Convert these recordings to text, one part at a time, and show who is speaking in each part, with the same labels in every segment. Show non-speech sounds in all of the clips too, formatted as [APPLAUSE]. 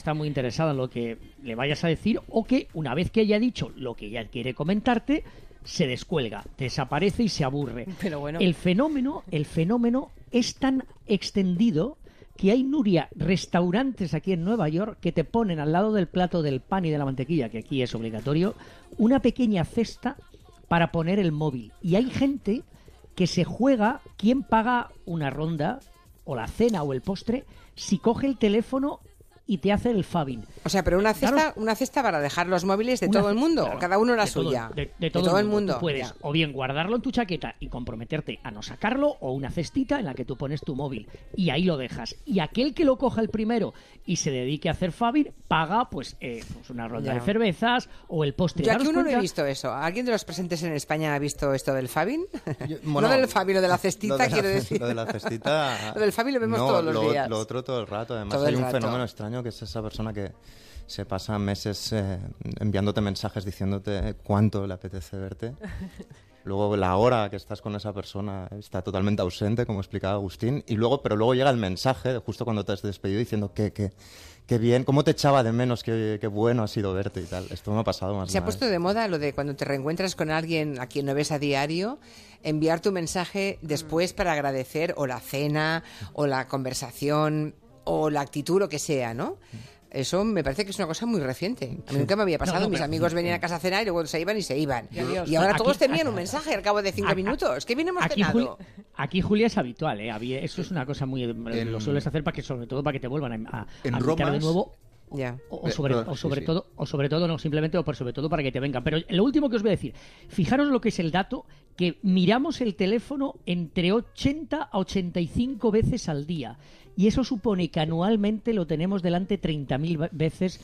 Speaker 1: está muy interesada en lo que le vayas a decir o que una vez que haya dicho lo que ella quiere comentarte, se descuelga, desaparece y se aburre.
Speaker 2: Pero bueno.
Speaker 1: El fenómeno, el fenómeno es tan extendido que hay, Nuria, restaurantes aquí en Nueva York que te ponen al lado del plato del pan y de la mantequilla, que aquí es obligatorio, una pequeña cesta para poner el móvil. Y hay gente que se juega quién paga una ronda, o la cena, o el postre, si coge el teléfono y te hace el fabin.
Speaker 2: O sea, pero una cesta,
Speaker 1: Daros-
Speaker 2: una cesta para dejar los móviles de
Speaker 1: Una-
Speaker 2: todo el mundo,
Speaker 1: claro,
Speaker 2: cada uno la
Speaker 1: de todo-
Speaker 2: suya.
Speaker 1: de, de todo, el mundo. Tú puedes
Speaker 2: ya.
Speaker 1: o bien guardarlo en tu chaqueta y comprometerte a no sacarlo, o una cestita en la que tú pones tu móvil y ahí lo dejas. Y aquel que lo coja el primero y se dedique a hacer Fabir, paga pues, eh, pues una ronda
Speaker 2: Ya.
Speaker 1: de cervezas o el postre.
Speaker 2: Yo aquí uno no he visto eso. ¿Alguien de los presentes en España ha visto esto del Fabin? [LAUGHS]
Speaker 3: bueno,
Speaker 2: no del Fabin, lo de la cestita,
Speaker 3: la-
Speaker 2: quiero decir.
Speaker 3: Lo de la cestita. [LAUGHS]
Speaker 2: Lo del Fabi lo vemos
Speaker 3: no,
Speaker 2: todos los
Speaker 3: lo,
Speaker 2: días.
Speaker 3: Lo otro todo el rato. Además,
Speaker 2: Todo
Speaker 3: hay un
Speaker 2: rato.
Speaker 3: fenómeno extraño que es esa persona que se pasa meses eh, enviándote mensajes diciéndote cuánto le apetece verte. [LAUGHS] Luego la hora que estás con esa persona está totalmente ausente, como explicaba Agustín, y luego, pero luego llega el mensaje justo cuando te has despedido diciendo que, que, que bien, cómo te echaba de menos, qué, qué bueno ha sido verte y tal. Esto me ha pasado más
Speaker 2: Se ha puesto
Speaker 3: vez.
Speaker 2: de moda lo de cuando te reencuentras con alguien a quien no ves a diario, enviar tu mensaje después para agradecer o la cena, o la conversación, o la actitud, lo que sea, ¿no? Eso me parece que es una cosa muy reciente. A mí nunca me había pasado.
Speaker 1: No, no,
Speaker 2: Mis
Speaker 1: pero-
Speaker 2: amigos venían a casa a cenar y luego se iban y se iban.
Speaker 1: Y
Speaker 2: ahora
Speaker 1: Aquí-
Speaker 2: todos te envían un mensaje al cabo de cinco
Speaker 1: aquí-
Speaker 2: minutos. ¿Qué bien hemos
Speaker 1: Aquí,
Speaker 2: cenado?
Speaker 1: Juli- aquí, Julia, es habitual, ¿eh? Eso es una cosa muy... Lo sueles hacer para que, sobre todo, para que te vuelvan a, a,
Speaker 4: En
Speaker 1: a de nuevo
Speaker 2: Ya.
Speaker 1: o, o
Speaker 4: Eh,
Speaker 1: sobre,
Speaker 4: perdón,
Speaker 1: o
Speaker 4: sí,
Speaker 1: sobre
Speaker 4: sí.
Speaker 1: todo o sobre todo no simplemente o por sobre todo para que te vengan pero lo último que os voy a decir fijaros lo que es el dato que miramos el teléfono entre 80 a 85 veces al día y eso supone que anualmente lo tenemos delante 30.000 veces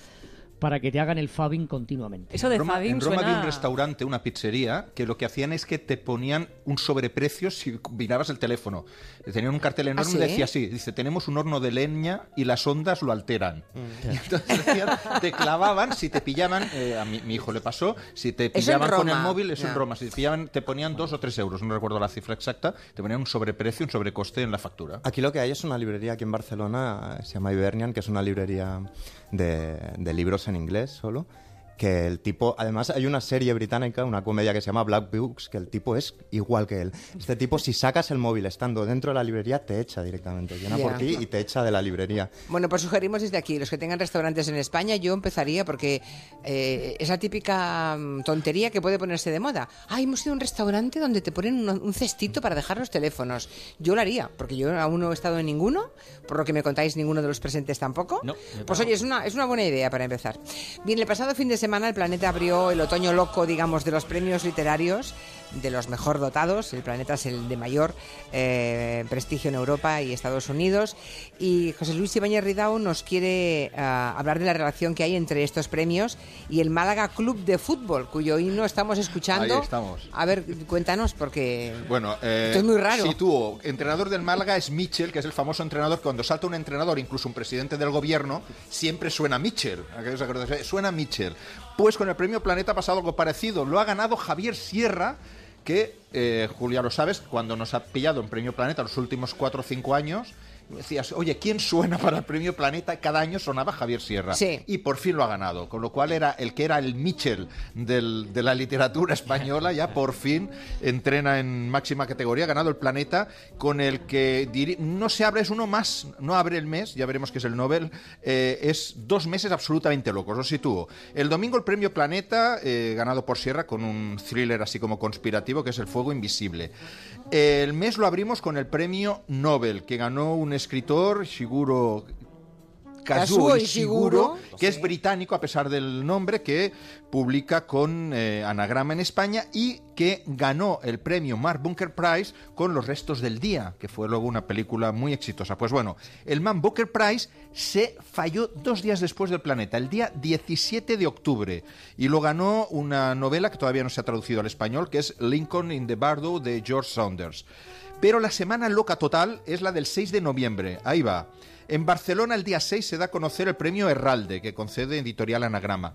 Speaker 1: para que te hagan el fabbing continuamente
Speaker 5: Eso de
Speaker 4: Roma-
Speaker 5: Fabin
Speaker 4: en Roma
Speaker 5: suena...
Speaker 4: había un restaurante, una pizzería, que lo que hacían es que te ponían un sobreprecio si mirabas el teléfono. Tenían un cartel enorme
Speaker 2: ¿Ah, sí?
Speaker 4: y decía así, dice, tenemos un horno de leña y las ondas lo alteran.
Speaker 2: Mm. [LAUGHS]
Speaker 4: Y entonces decían, te clavaban, si te pillaban, eh, a mi, mi hijo le pasó, si te pillaban con el móvil, eso
Speaker 2: ya.
Speaker 4: en Roma, si te pillaban, te ponían dos o tres euros, no recuerdo la cifra exacta, te ponían un sobreprecio, un sobrecoste en la factura.
Speaker 3: Aquí lo que hay es una librería aquí en Barcelona, se llama Ibernian, que es una librería de, de libros en inglés solo. Que el tipo, además hay una serie británica, una comedia que se llama Black Books, que el tipo es igual que él. Este tipo, si sacas el móvil estando dentro de la librería, te echa directamente. Viene
Speaker 2: Ya.
Speaker 3: por ti y te echa de la librería.
Speaker 2: Bueno, pues sugerimos desde aquí, los que tengan restaurantes en España, yo empezaría porque eh, esa típica mm, tontería que puede ponerse de moda. Ah, hemos ido a un restaurante donde te ponen un, un cestito para dejar los teléfonos. Yo lo haría, porque yo aún no he estado en ninguno, por lo que me contáis, ninguno de los presentes tampoco.
Speaker 4: No,
Speaker 2: pues oye, es una, es una buena idea para empezar. Bien, el pasado fin de semana el Planeta abrió el otoño loco, digamos, de los premios literarios de los mejor dotados. El Planeta es el de mayor eh, prestigio en Europa y Estados Unidos. Y José Luis Ibáñez Ridao nos quiere ah, hablar de la relación que hay entre estos premios y el Málaga Club de Fútbol, cuyo himno estamos escuchando.
Speaker 4: Ahí estamos.
Speaker 2: A ver, cuéntanos, porque
Speaker 4: Bueno, eh,
Speaker 2: esto es muy raro.
Speaker 4: Sitúo. Entrenador del Málaga es Mitchell, que es el famoso entrenador que cuando salta un entrenador, incluso un presidente del gobierno, siempre suena Mitchell. Suena Mitchell. Pues con el premio Planeta ha pasado algo parecido. Lo ha ganado Javier Sierra, que, eh, Julia, lo sabes, cuando nos ha pillado en premio Planeta los últimos cuatro o cinco años, decías, oye, ¿quién suena para el premio Planeta? Cada año sonaba Javier Sierra.
Speaker 2: Sí.
Speaker 4: Y por fin lo ha ganado. Con lo cual era el que era el Mitchell del- de la literatura española, ya por fin entrena en máxima categoría, ha ganado el Planeta, con el que diri- no se abre, es uno más, no abre el mes, ya veremos que es el Nobel, eh, es dos meses absolutamente locos, os sitúo. El domingo el premio Planeta, eh, ganado por Sierra, con un thriller así como conspirativo, que es El Fuego Invisible. El mes lo abrimos con el premio Nobel, que ganó un escritor, Shiguro
Speaker 2: Kazuo Ishiguro,
Speaker 4: que es británico a pesar del nombre, que publica con eh, anagrama en España y que ganó el premio Mark Bunker Prize con Los restos del día, que fue luego una película muy exitosa. Pues bueno, el Man Booker Prize se falló dos días después del planeta, el día 17 de octubre, y lo ganó una novela que todavía no se ha traducido al español, que es Lincoln in the Bardo de George Saunders. Pero la semana loca total es la del 6 de noviembre. Ahí va. En Barcelona el día 6 se da a conocer el premio Herralde, que concede Editorial Anagrama.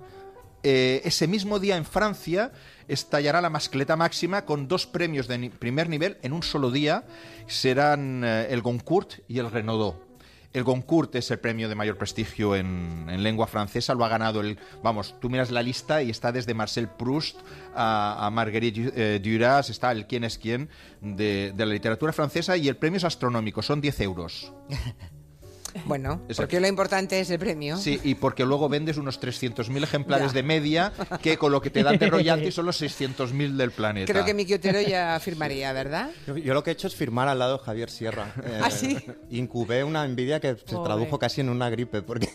Speaker 4: Eh, ese mismo día en Francia estallará la mascleta máxima con dos premios de primer nivel en un solo día. Serán eh, el Goncourt y el Renaudot. El Goncourt es el premio de mayor prestigio en, en lengua francesa. Lo ha ganado el. Vamos, tú miras la lista y está desde Marcel Proust a, a Marguerite eh, Duras, está el quién es quién de, de la literatura francesa y el premio es astronómico, son 10 euros. [LAUGHS] [LAUGHS]
Speaker 2: Bueno,
Speaker 4: Exacto.
Speaker 2: porque lo importante es el premio.
Speaker 4: Sí, y porque luego vendes unos 300.000 ejemplares
Speaker 2: Ya.
Speaker 4: de media, que con lo que te dan de royalty [LAUGHS] son los 600.000 del planeta.
Speaker 2: Creo que Miki Otero ya [LAUGHS] firmaría, ¿verdad?
Speaker 3: Yo, yo lo que he hecho es firmar al lado de Javier Sierra. Eh,
Speaker 2: ¿Ah, sí?
Speaker 3: Incubé una envidia que se
Speaker 5: Pobre.
Speaker 3: tradujo casi en una gripe, porque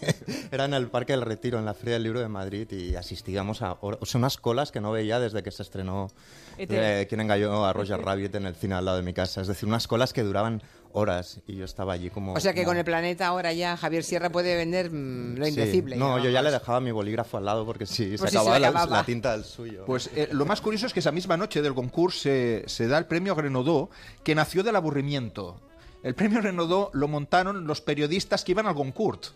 Speaker 3: era en el Parque del Retiro, en la Feria del Libro de Madrid, y asistíamos a o sea, unas colas que no veía desde que se estrenó eh, Quien engañó a Roger [LAUGHS] Rabbit en el cine al lado de mi casa. Es decir, unas colas que duraban horas, y yo estaba allí como...
Speaker 2: O sea que
Speaker 3: como-
Speaker 2: con el planeta ahora ya Javier Sierra puede vender mm, lo
Speaker 3: Sí.
Speaker 2: indecible.
Speaker 3: No, yo ya le dejaba mi bolígrafo al lado porque
Speaker 2: Por
Speaker 3: sí, se
Speaker 2: si se
Speaker 3: acababa, la-
Speaker 2: acababa.
Speaker 3: La, tinta del suyo.
Speaker 4: Pues eh, lo más curioso es que esa misma noche del concurso se, se da el premio Renaudot, que nació del aburrimiento. El premio Renaudot lo montaron los periodistas que iban al concurso.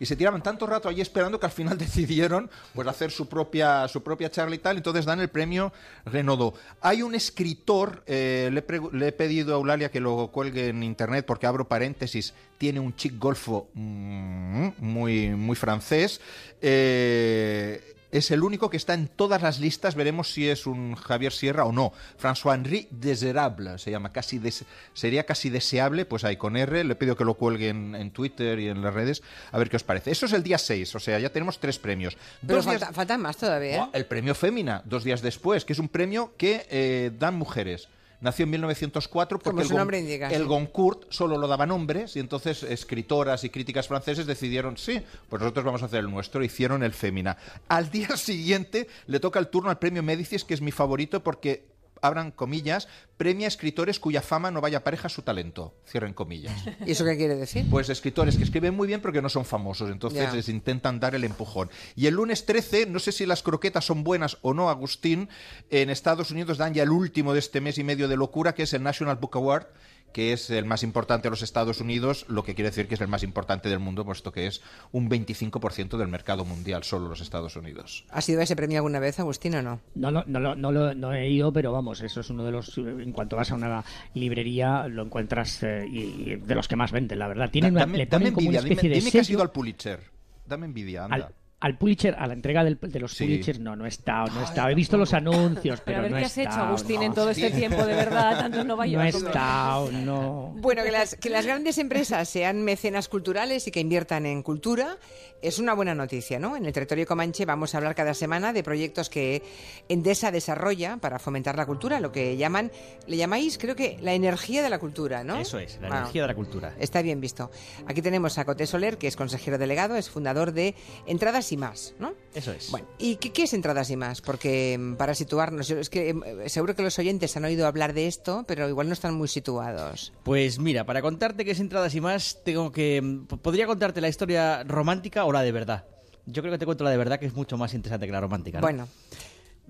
Speaker 4: Y se tiraban tanto rato allí esperando que al final [LAUGHS] decidieron pues hacer su propia, su propia charla y tal, entonces dan el premio Renaudot. Hay un escritor, eh, le, he pedido a Eulalia que lo cuelgue en internet porque abro paréntesis, tiene un chic golfo mm, muy, muy francés. Eh, es el único que está en todas las listas. Veremos si es un Javier Sierra o no. François-Henri Desirable se llama. Casi des- sería casi deseable. Pues ahí con R. Le pido que lo cuelguen en Twitter y en las redes. A ver qué os parece. Eso es el día 6. O sea, ya tenemos tres premios.
Speaker 2: Pero
Speaker 4: Dos días-
Speaker 2: falta- faltan más todavía. ¿eh?
Speaker 4: El premio Fémina, dos días después, que es un premio que eh, dan mujeres. Nació en 1904 porque
Speaker 2: Como
Speaker 4: el,
Speaker 2: su
Speaker 4: Gon-
Speaker 2: nombre indica,
Speaker 4: el
Speaker 2: sí.
Speaker 4: Goncourt solo lo daban hombres y entonces escritoras y críticas franceses decidieron, sí, pues nosotros vamos a hacer el nuestro, hicieron el Fémina. Al día [LAUGHS] siguiente le toca el turno al premio Médicis, que es mi favorito porque, abran comillas, premia a escritores cuya fama no vaya pareja a su talento, cierren comillas.
Speaker 2: ¿Y eso qué quiere decir?
Speaker 4: Pues escritores que escriben muy bien pero que no son famosos, entonces les intentan dar el empujón. Y el lunes 13, no sé si las croquetas son buenas o no, Agustín, en Estados Unidos dan ya el último de este mes y medio de locura, que es el National Book Award, que es el más importante de los Estados Unidos, lo que quiere decir que es el más importante del mundo, puesto que es un 25% del mercado mundial, solo los Estados Unidos.
Speaker 2: ¿Has ido a ese premio alguna vez, Agustín, o no?
Speaker 6: No, no, no, lo- no, lo- no he ido, pero vamos, eso es uno de los. En cuanto vas a una librería, lo encuentras eh, y, y de los que más venden, la verdad. Tienen
Speaker 4: Da-
Speaker 6: una,
Speaker 4: dame,
Speaker 6: le
Speaker 4: dame
Speaker 6: ponen como una
Speaker 4: envidia, dime,
Speaker 6: de
Speaker 4: dime que has ido al Pulitzer. Dame envidia, anda.
Speaker 6: al, al Pulitzer, a la entrega del- de los
Speaker 4: Sí.
Speaker 6: Pulitzers, no, no he estado, no he estado. He visto los anuncios,
Speaker 5: Pero
Speaker 6: pero
Speaker 5: a ver
Speaker 6: no
Speaker 5: qué
Speaker 6: he
Speaker 5: has hecho, Agustín,
Speaker 6: no.
Speaker 5: en todo este tiempo, de verdad, tanto en Nueva
Speaker 6: No
Speaker 5: York.
Speaker 6: he estado, no.
Speaker 2: Bueno, que las, que las grandes empresas sean mecenas culturales y que inviertan en cultura es una buena noticia, ¿no? En el territorio Comanche vamos a hablar cada semana de proyectos que Endesa desarrolla para fomentar la cultura, lo que llaman, le llamáis, creo que, la energía de la cultura, ¿no?
Speaker 7: Eso es, la
Speaker 2: Bueno,
Speaker 7: energía de la cultura.
Speaker 2: Está bien visto. Aquí tenemos a Coté Soler, que es consejero delegado, es fundador de Entradas y Más, ¿no?
Speaker 7: Eso es.
Speaker 2: Bueno, ¿y qué, qué es Entradas y Más? Porque mm, para situarnos, yo- es que eh, seguro que los oyentes han oído hablar de esto, pero igual no están muy situados.
Speaker 7: Pues mira, para contarte qué es entradas y más, tengo que. mm, Podría contarte la historia romántica o la de verdad. Yo creo que te cuento la de verdad, que es mucho más interesante que la romántica. ¿no?
Speaker 2: Bueno,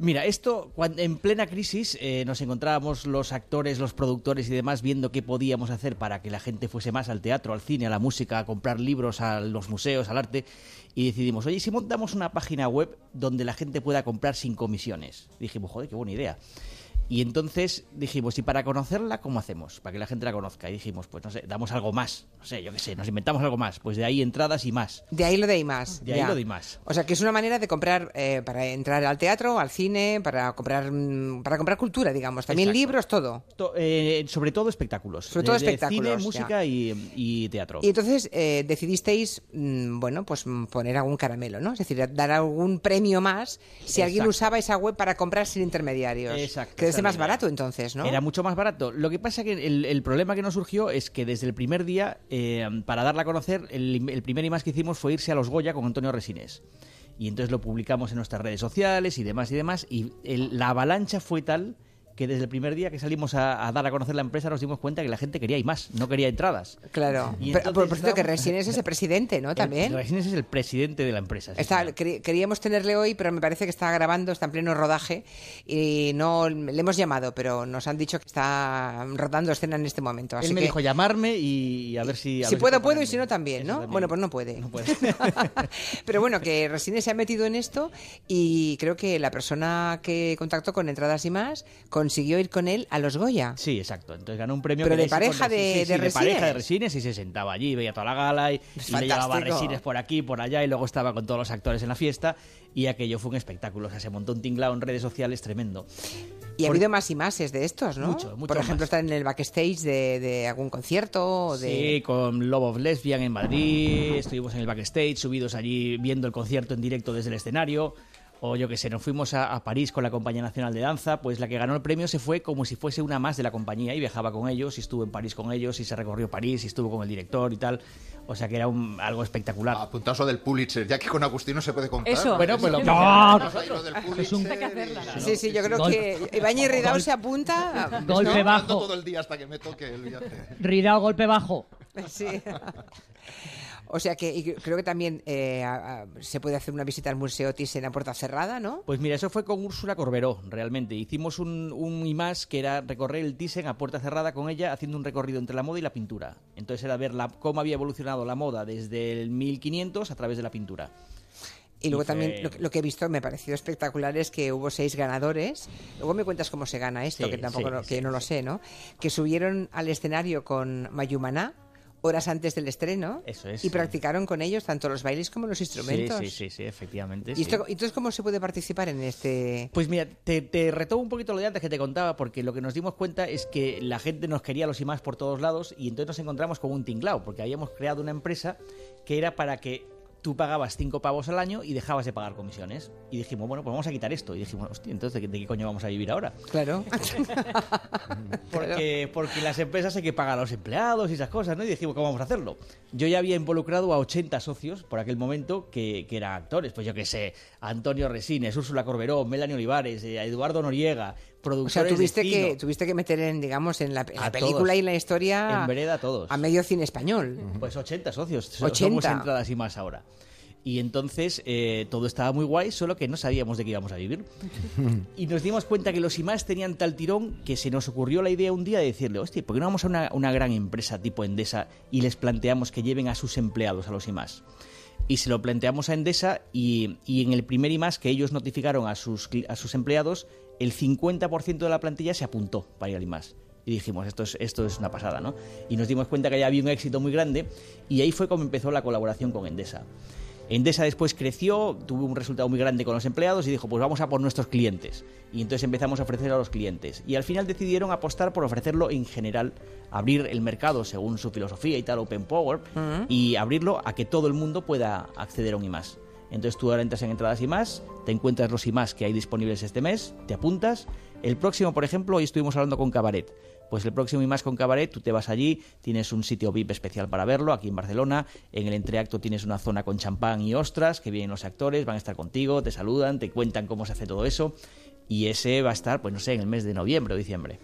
Speaker 7: Mira, esto, cuan- en plena crisis, eh, nos encontrábamos los actores, los productores y demás viendo qué podíamos hacer para que la gente fuese más al teatro, al cine, a la música, a comprar libros, a los museos, al arte. Y decidimos, oye, ¿y si montamos una página web donde la gente pueda comprar sin comisiones. Dijimos, joder, qué buena idea. Y entonces dijimos, ¿y para conocerla cómo hacemos? Para que la gente la conozca. Y dijimos, pues no sé, damos algo más. No sé, yo qué sé, nos inventamos algo más. Pues de ahí entradas y más.
Speaker 2: de ahí lo de y más.
Speaker 7: De ahí lo de y más.
Speaker 2: O sea, que es una manera de comprar, eh, para entrar al teatro, al cine, para comprar, mm, para comprar cultura, digamos. También
Speaker 7: Exacto.
Speaker 2: libros, todo.
Speaker 7: To- eh, sobre todo espectáculos.
Speaker 2: Sobre todo
Speaker 7: De- de
Speaker 2: espectáculos,
Speaker 7: Cine, música y, y teatro.
Speaker 2: Y entonces eh, decidisteis, mm, bueno, pues mm, poner algún caramelo, ¿no? Es decir, dar algún premio más si alguien usaba esa web para comprar sin intermediarios.
Speaker 7: Exacto,
Speaker 2: Que más barato entonces, ¿no?
Speaker 7: Era mucho más barato. Lo que pasa que el, el problema que nos surgió es que desde el primer día, eh, para darla a conocer, el, el primer y más que hicimos fue irse a los Goya con Antonio Resines. Y entonces lo publicamos en nuestras redes sociales y demás y demás. Y el- la avalancha fue tal que desde el primer día que salimos a, a dar a conocer la empresa nos dimos cuenta que la gente quería y más, no quería entradas.
Speaker 2: Claro.
Speaker 7: Y
Speaker 2: Pero, por, cierto, que Resines es el presidente, ¿no? También.
Speaker 7: El, Resines es el presidente de la empresa. sí,
Speaker 2: Está, queríamos tenerle hoy, pero me parece que está grabando, está en pleno rodaje y no le hemos llamado, pero nos han dicho que está rodando escena en este momento. Así
Speaker 7: Él me
Speaker 2: que,
Speaker 7: dijo llamarme y, a ver si... a
Speaker 2: si
Speaker 7: ver
Speaker 2: puedo,
Speaker 7: puedo
Speaker 2: puedo y si no también, ¿no?
Speaker 7: también.
Speaker 2: Bueno, pues no puede.
Speaker 7: No puede. [LAUGHS]
Speaker 2: Pero bueno, que Resines se ha metido en esto y creo que la persona que contactó con Entradas y Más consiguió ir con él a los Goya.
Speaker 7: Sí, exacto. Entonces ganó un premio.
Speaker 2: Pero
Speaker 7: que
Speaker 2: de pareja
Speaker 7: con-
Speaker 2: de-
Speaker 7: sí, sí,
Speaker 2: de
Speaker 7: de pareja de
Speaker 2: resines.
Speaker 7: resines y se sentaba allí, veía toda la gala y, le llevaba resines por aquí, por allá y luego estaba con todos los actores en la fiesta y aquello fue un espectáculo. O sea, se montó un tinglao en redes sociales tremendo.
Speaker 2: Y ha habido más y más de estos, ¿no?
Speaker 7: Mucho, mucho
Speaker 2: Por ejemplo, estar en el backstage de, de algún concierto. De...
Speaker 7: Sí, con Love of Lesbian en Madrid, estuvimos en el backstage, subidos allí viendo el concierto en directo desde el escenario. O yo que sé, nos fuimos a, a París con la Compañía Nacional de Danza, pues la que ganó el premio se fue como si fuese una más de la compañía y viajaba con ellos, y estuvo en París con ellos, y se recorrió París, y estuvo con el director y tal. O sea que era un- algo espectacular.
Speaker 4: Apuntaos lo del Pulitzer, ya que con Agustín no se puede contar.
Speaker 5: Eso.
Speaker 7: Bueno, pues lo-
Speaker 5: Sí,
Speaker 6: No,
Speaker 4: del
Speaker 6: es un-
Speaker 2: Sí, sí, yo creo
Speaker 6: Gol-
Speaker 2: que Ibañez Ridao
Speaker 6: Gol-
Speaker 2: se apunta.
Speaker 6: Golpe bajo.
Speaker 4: todo el día hasta que me toque el viaje.
Speaker 6: Ridao, golpe bajo.
Speaker 2: Sí. [LAUGHS] O sea que y creo que también eh, a- a- se puede hacer una visita al Museo Thyssen a puerta cerrada, ¿no?
Speaker 7: Pues mira, eso fue con Úrsula Corberó, realmente. Hicimos un, un IMAS que era recorrer el Thyssen a puerta cerrada con ella, haciendo un recorrido entre la moda y la pintura. Entonces era ver la, cómo había evolucionado la moda desde el 1500 a través de la pintura.
Speaker 2: Y luego también lo, que- lo que he visto me ha parecido espectacular es que hubo seis ganadores. Luego me cuentas cómo se gana esto,
Speaker 7: Sí,
Speaker 2: que tampoco
Speaker 7: sí,
Speaker 2: lo- que
Speaker 7: sí,
Speaker 2: no lo sé, ¿no? Que subieron al escenario con Mayumaná horas antes del estreno
Speaker 7: Eso es,
Speaker 2: y practicaron con ellos tanto los bailes como los instrumentos.
Speaker 7: Sí, sí, sí, sí, efectivamente.
Speaker 2: ¿Y
Speaker 7: sí.
Speaker 2: esto, entonces cómo se puede participar en este...?
Speaker 7: Pues mira, te, te retomo un poquito lo de antes que te contaba, porque lo que nos dimos cuenta es que la gente nos quería los IMAX por todos lados y entonces nos encontramos con un tinglao, porque habíamos creado una empresa que era para que tú pagabas cinco pavos al año y dejabas de pagar comisiones. Y dijimos, bueno, pues vamos a quitar esto. Y dijimos, hostia, entonces, ¿de qué, de qué coño vamos a vivir ahora?
Speaker 2: Claro. [LAUGHS]
Speaker 7: Porque, porque las empresas hay que pagar a los empleados y esas cosas, ¿no? Y dijimos, ¿cómo vamos a hacerlo? Yo ya había involucrado a 80 socios por aquel momento que, que eran actores, pues yo qué sé, Antonio Resines, Úrsula Corberó, Melanie Olivares, eh, Eduardo Noriega,
Speaker 2: O sea, tuviste
Speaker 7: de
Speaker 2: que, tuviste que meter en, digamos, en la, en la
Speaker 7: A
Speaker 2: película
Speaker 7: todos.
Speaker 2: y en la historia
Speaker 7: En vereda a todos.
Speaker 2: a medio cine español.
Speaker 7: Pues 80 socios. so-
Speaker 2: 80.
Speaker 7: Somos entradas y más ahora. Y entonces eh, todo estaba muy guay, solo que no sabíamos de qué íbamos a vivir. [LAUGHS] y nos dimos cuenta que los IMAS tenían tal tirón que se nos ocurrió la idea un día de decirle, hostia, ¿por qué no vamos a una, una gran empresa tipo Endesa y les planteamos que lleven a sus empleados a los IMAS? Y se lo planteamos a Endesa y, y en el primer IMAS que ellos notificaron a sus, a sus empleados, el 50% de la plantilla se apuntó para ir al IMAS. Y dijimos, esto es, esto es una pasada, ¿no? Y nos dimos cuenta que ya había un éxito muy grande y ahí fue como empezó la colaboración con Endesa. Endesa después creció, tuvo un resultado muy grande con los empleados y dijo, pues vamos a por nuestros clientes. Y entonces empezamos a ofrecer a los clientes. Y al final decidieron apostar por ofrecerlo en general, abrir el mercado según su filosofía y tal, Open Power, y abrirlo a que todo el mundo pueda acceder a un IMAS. Entonces tú ahora entras en entradas y más, te encuentras los IMAS que hay disponibles este mes, te apuntas. El próximo, por ejemplo, hoy estuvimos hablando con Cabaret. Pues el próximo IMAS con Cabaret, tú te vas allí, tienes un sitio VIP especial para verlo, aquí en Barcelona. En el entreacto tienes una zona con champán y ostras, que vienen los actores, van a estar contigo, te saludan, te cuentan cómo se hace todo eso. Y ese va a estar, pues no sé, en el mes de noviembre o diciembre.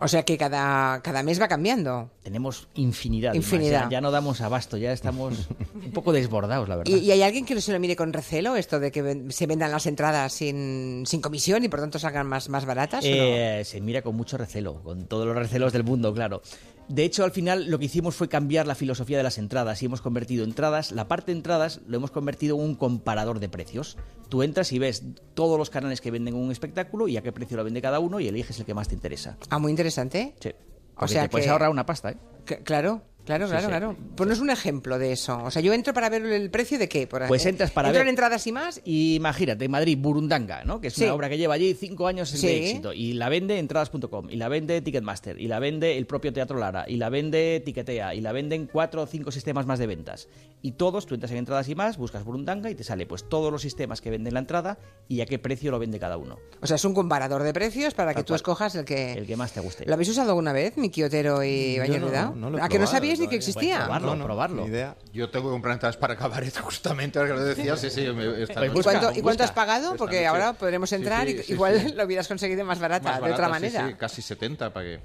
Speaker 2: O sea que cada, cada mes va cambiando.
Speaker 7: Tenemos infinidad.
Speaker 2: Infinidad.
Speaker 7: Ya, ya no damos abasto, ya estamos [LAUGHS] un poco desbordados, la verdad.
Speaker 2: ¿Y, y hay alguien que no se lo mire con recelo, esto de que se vendan las entradas sin, sin comisión y por tanto salgan más, más baratas? no?
Speaker 7: Eh, se mira con mucho recelo, con todos los recelos del mundo, claro. De hecho, al final lo que hicimos fue cambiar la filosofía de las entradas y hemos convertido entradas, la parte de entradas lo hemos convertido en un comparador de precios. Tú entras y ves todos los canales que venden un espectáculo y a qué precio lo vende cada uno y eliges el que más te interesa.
Speaker 2: Ah, muy interesante.
Speaker 7: Sí.
Speaker 2: O sea
Speaker 7: te puedes
Speaker 2: que-
Speaker 7: ahorrar una pasta, ¿eh?
Speaker 2: Claro, claro,
Speaker 7: Sí,
Speaker 2: claro,
Speaker 7: sí.
Speaker 2: claro. Ponnos un ejemplo de eso. O sea, yo entro para ver el precio de qué. Por
Speaker 7: Pues
Speaker 2: eh,
Speaker 7: entras para
Speaker 2: entro
Speaker 7: ver-
Speaker 2: en entradas y más.
Speaker 7: Y imagínate, en Madrid, Burundanga, ¿no? Que es
Speaker 2: Sí.
Speaker 7: una obra que lleva allí cinco años
Speaker 2: Sí.
Speaker 7: de éxito. Y la vende entradas.com, y la vende Ticketmaster, y la vende el propio Teatro Lara, y la vende Tiquetea, y la venden cuatro o cinco sistemas más de ventas. Y todos, tú entras en entradas y más, buscas Burundanga y te sale pues todos los sistemas que venden la entrada y a qué precio lo vende cada uno.
Speaker 2: O sea, es un comparador de precios para que tú
Speaker 7: cual.
Speaker 2: escojas el que...
Speaker 7: El que más te guste.
Speaker 2: ¿Lo habéis usado alguna vez, Miki Otero y
Speaker 3: Yo
Speaker 2: Bañez
Speaker 3: no, no lo he
Speaker 2: ¿A que no
Speaker 3: probado
Speaker 2: sabíais ni que
Speaker 3: todavía.
Speaker 2: existía?
Speaker 7: Pues probarlo, probarlo.
Speaker 3: Ni idea.
Speaker 4: Yo tengo que comprar entradas para Cabaret justamente, ahora que lo decías. Sí, sí, me, esta
Speaker 7: Pues
Speaker 2: ¿Y
Speaker 4: noche.
Speaker 7: busca,
Speaker 2: cuánto, ¿Y cuánto has pagado?
Speaker 4: Esta
Speaker 2: Porque
Speaker 4: noche.
Speaker 2: ahora podremos entrar
Speaker 4: sí,
Speaker 2: y
Speaker 4: sí,
Speaker 2: igual
Speaker 4: sí.
Speaker 2: lo hubieras conseguido más barata,
Speaker 4: Más
Speaker 2: de otra
Speaker 4: barata, sí,
Speaker 2: manera.
Speaker 4: sí, casi 70 pagué.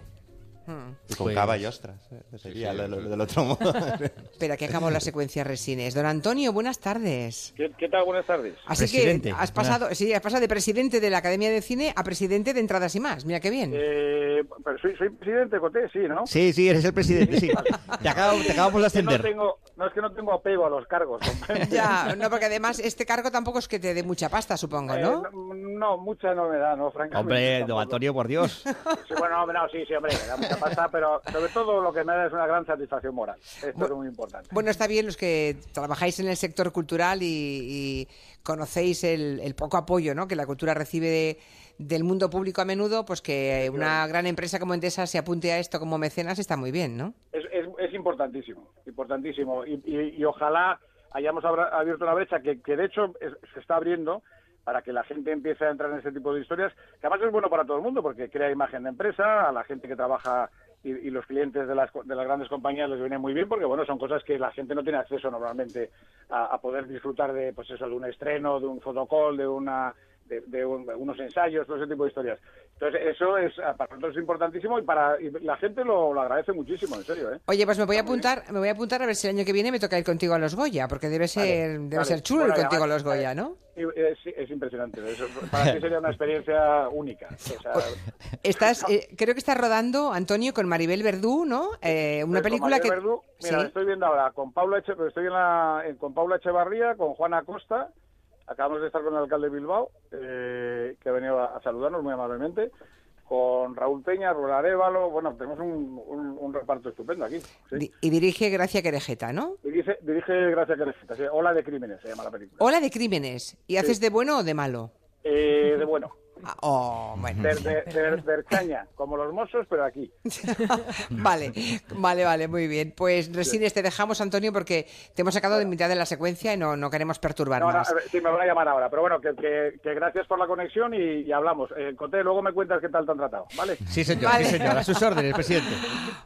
Speaker 3: Y con
Speaker 7: Pues-
Speaker 3: cava y ostras. eh, Sería lo- lo- del otro modo. [LAUGHS]
Speaker 2: Pero aquí acabó la secuencia Resines. Don Antonio, buenas tardes.
Speaker 8: ¿Qué, qué tal? Buenas tardes.
Speaker 2: Así
Speaker 7: Presidente.
Speaker 2: que has pasado, sí, has pasado de presidente de la Academia de Cine a presidente de Entradas y Más. Mira qué bien.
Speaker 8: Eh, pero soy, soy presidente, Coté, sí, ¿no?
Speaker 7: Sí, sí, eres el presidente, sí. Te, acabo- te acabamos de
Speaker 8: que no,
Speaker 7: ascender.
Speaker 8: tengo, no es que no tengo apego a los cargos. [LAUGHS]
Speaker 2: Ya, no, porque además este cargo tampoco es que te dé mucha pasta, supongo,
Speaker 8: Eh,
Speaker 2: ¿no?
Speaker 8: no, no, mucha novedad, ¿no? Francamente.
Speaker 7: Hombre, don. Antonio, por Dios.
Speaker 8: Sí, bueno, hombre, no, sí, sí, hombre, me da pasta, pero sobre todo lo que me da es una gran satisfacción moral. Esto es muy importante.
Speaker 2: Bueno, está bien los que trabajáis en el sector cultural y, y conocéis el, el poco apoyo ¿no? que la cultura recibe de- del mundo público a menudo, pues que una gran empresa como Endesa se apunte a esto como mecenas está muy bien, ¿no?
Speaker 8: Es, es, es importantísimo, importantísimo. Y, y- y ojalá hayamos abierto una brecha que, que de hecho es- se está abriendo para que la gente empiece a entrar en ese tipo de historias, que además es bueno para todo el mundo porque crea imagen de empresa, a la gente que trabaja y, los clientes de las, de las grandes compañías les viene muy bien porque bueno son cosas que la gente no tiene acceso normalmente a, a poder disfrutar de pues eso de un estreno, de un fotocall, de una de, de un- unos ensayos, todo ese tipo de historias. Entonces, eso es para nosotros es importantísimo y para y la gente lo, lo agradece muchísimo, en serio, ¿eh?
Speaker 2: Oye, pues me voy a apuntar, me voy a apuntar a ver si el año que viene me toca ir contigo a los Goya, porque debe ser, debe
Speaker 8: Vale,
Speaker 2: ser chulo ir
Speaker 8: bueno, y
Speaker 2: contigo a los Goya,
Speaker 8: eh,
Speaker 2: ¿no?
Speaker 8: Es, es impresionante. Eso, para ti sería una experiencia única. O sea,
Speaker 2: Estás, eh, creo que estás rodando, Antonio, con Maribel Verdú, ¿no? Eh, una
Speaker 8: pues,
Speaker 2: película que...
Speaker 8: Verdú, mira,
Speaker 2: Sí.
Speaker 8: estoy viendo ahora con Paula Eche- estoy en la, con Paula Echevarría, con Juana Costa. Acabamos de estar con el alcalde de Bilbao, eh, que ha venido a, a saludarnos muy amablemente. Con Raúl Peña, Rubén Arevalo. Bueno, tenemos un, un- un reparto estupendo aquí. sí.
Speaker 2: Y dirige Gracia Querejeta, ¿no?
Speaker 8: Dirige, dirige Gracia Querejita, sí, Ola de Crímenes se llama la película.
Speaker 2: Ola de crímenes. ¿Y haces de bueno o de malo?
Speaker 8: Eh, de bueno.
Speaker 2: Ah, Oh, bueno.
Speaker 8: De, de, de- de Ercaña, como los mozos, pero aquí. [LAUGHS]
Speaker 2: vale, vale, vale, muy bien. Pues Resines, te dejamos, Antonio, porque te hemos sacado de mitad de la secuencia y no, no queremos perturbar
Speaker 8: No, no,
Speaker 2: más.
Speaker 8: ver, sí, me van a llamar ahora, pero bueno, que, que- que gracias por la conexión y, y hablamos. Eh, Coté, luego me cuentas qué tal te han tratado, ¿vale?
Speaker 7: Sí, señor,
Speaker 2: Vale.
Speaker 7: sí, señor. A sus órdenes, presidente.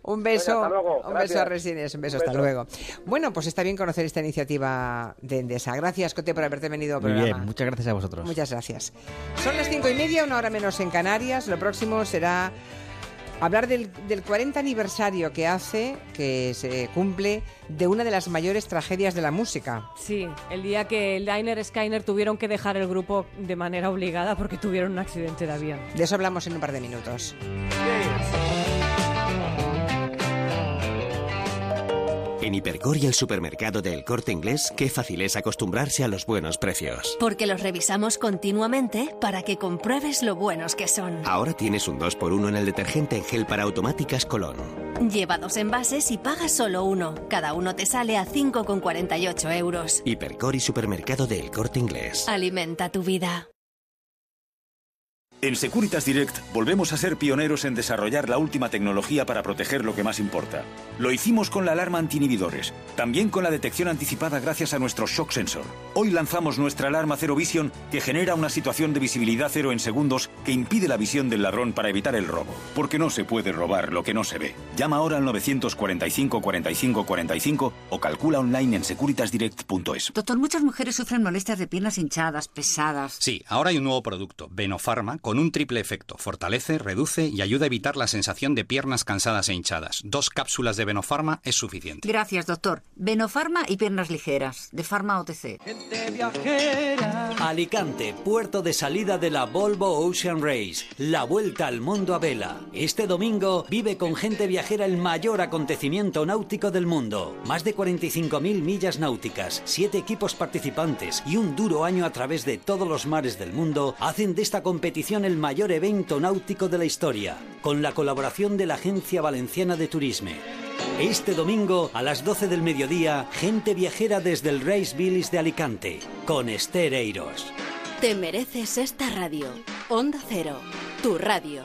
Speaker 2: Un beso,
Speaker 8: Venga, hasta luego,
Speaker 2: un beso
Speaker 8: gracias.
Speaker 2: a Resines, un beso,
Speaker 8: Un
Speaker 2: hasta
Speaker 8: beso.
Speaker 2: luego. Bueno, pues está bien conocer esta iniciativa de Endesa. Gracias, Cote, por haberte venido
Speaker 7: Muy
Speaker 2: programa.
Speaker 7: bien, muchas gracias a vosotros.
Speaker 2: Muchas gracias. Son las cinco y media, una hora menos en Canarias. Lo próximo será hablar del, del 40 aniversario que hace, que se cumple, de una de las mayores tragedias de la música.
Speaker 5: Sí, el día que Liner Skyner tuvieron que dejar el grupo de manera obligada porque tuvieron un accidente de avión.
Speaker 2: De eso hablamos en un par de minutos.
Speaker 9: En Hipercor y el supermercado del Corte Inglés, qué fácil es acostumbrarse a los buenos precios.
Speaker 10: Porque los revisamos continuamente para que compruebes lo buenos que son.
Speaker 9: Ahora tienes un 2x1 en el detergente en gel para automáticas Colón.
Speaker 10: Lleva dos envases y pagas solo uno. Cada uno te sale a 5,48 euros.
Speaker 9: Hipercor y supermercado del Corte Inglés.
Speaker 10: Alimenta tu vida.
Speaker 11: En Securitas Direct volvemos a ser pioneros en desarrollar la última tecnología para proteger lo que más importa. Lo hicimos con la alarma anti-inhibidores, también con la detección anticipada gracias a nuestro Shock Sensor. Hoy lanzamos nuestra alarma Zero Vision que genera una situación de visibilidad cero en segundos que impide la visión del ladrón para evitar el robo. Porque no se puede robar lo que no se ve. Llama ahora al 945 45 45 o calcula online en securitasdirect.es.
Speaker 12: Doctor, muchas mujeres sufren molestias de piernas hinchadas, pesadas.
Speaker 13: Sí, ahora hay un nuevo producto, Venofarma, con un triple efecto. Fortalece, reduce y ayuda a evitar la sensación de piernas cansadas e hinchadas. Dos cápsulas de Venofarma es suficiente.
Speaker 12: Gracias, doctor. Venofarma y piernas ligeras, de Farma OTC.
Speaker 14: Alicante, puerto de salida de la Volvo Ocean Race, la vuelta al mundo a vela. Este domingo vive con gente viajera el mayor acontecimiento náutico del mundo. Más de 45.000 millas náuticas, siete equipos participantes y un duro año a través de todos los mares del mundo hacen de esta competición el mayor evento náutico de la historia, con la colaboración de la Agencia Valenciana de Turisme. Este domingo a las 12 del mediodía, gente viajera desde el Race Billis de Alicante, con Esther Eiros.
Speaker 10: Te mereces esta radio. Onda Cero, tu radio.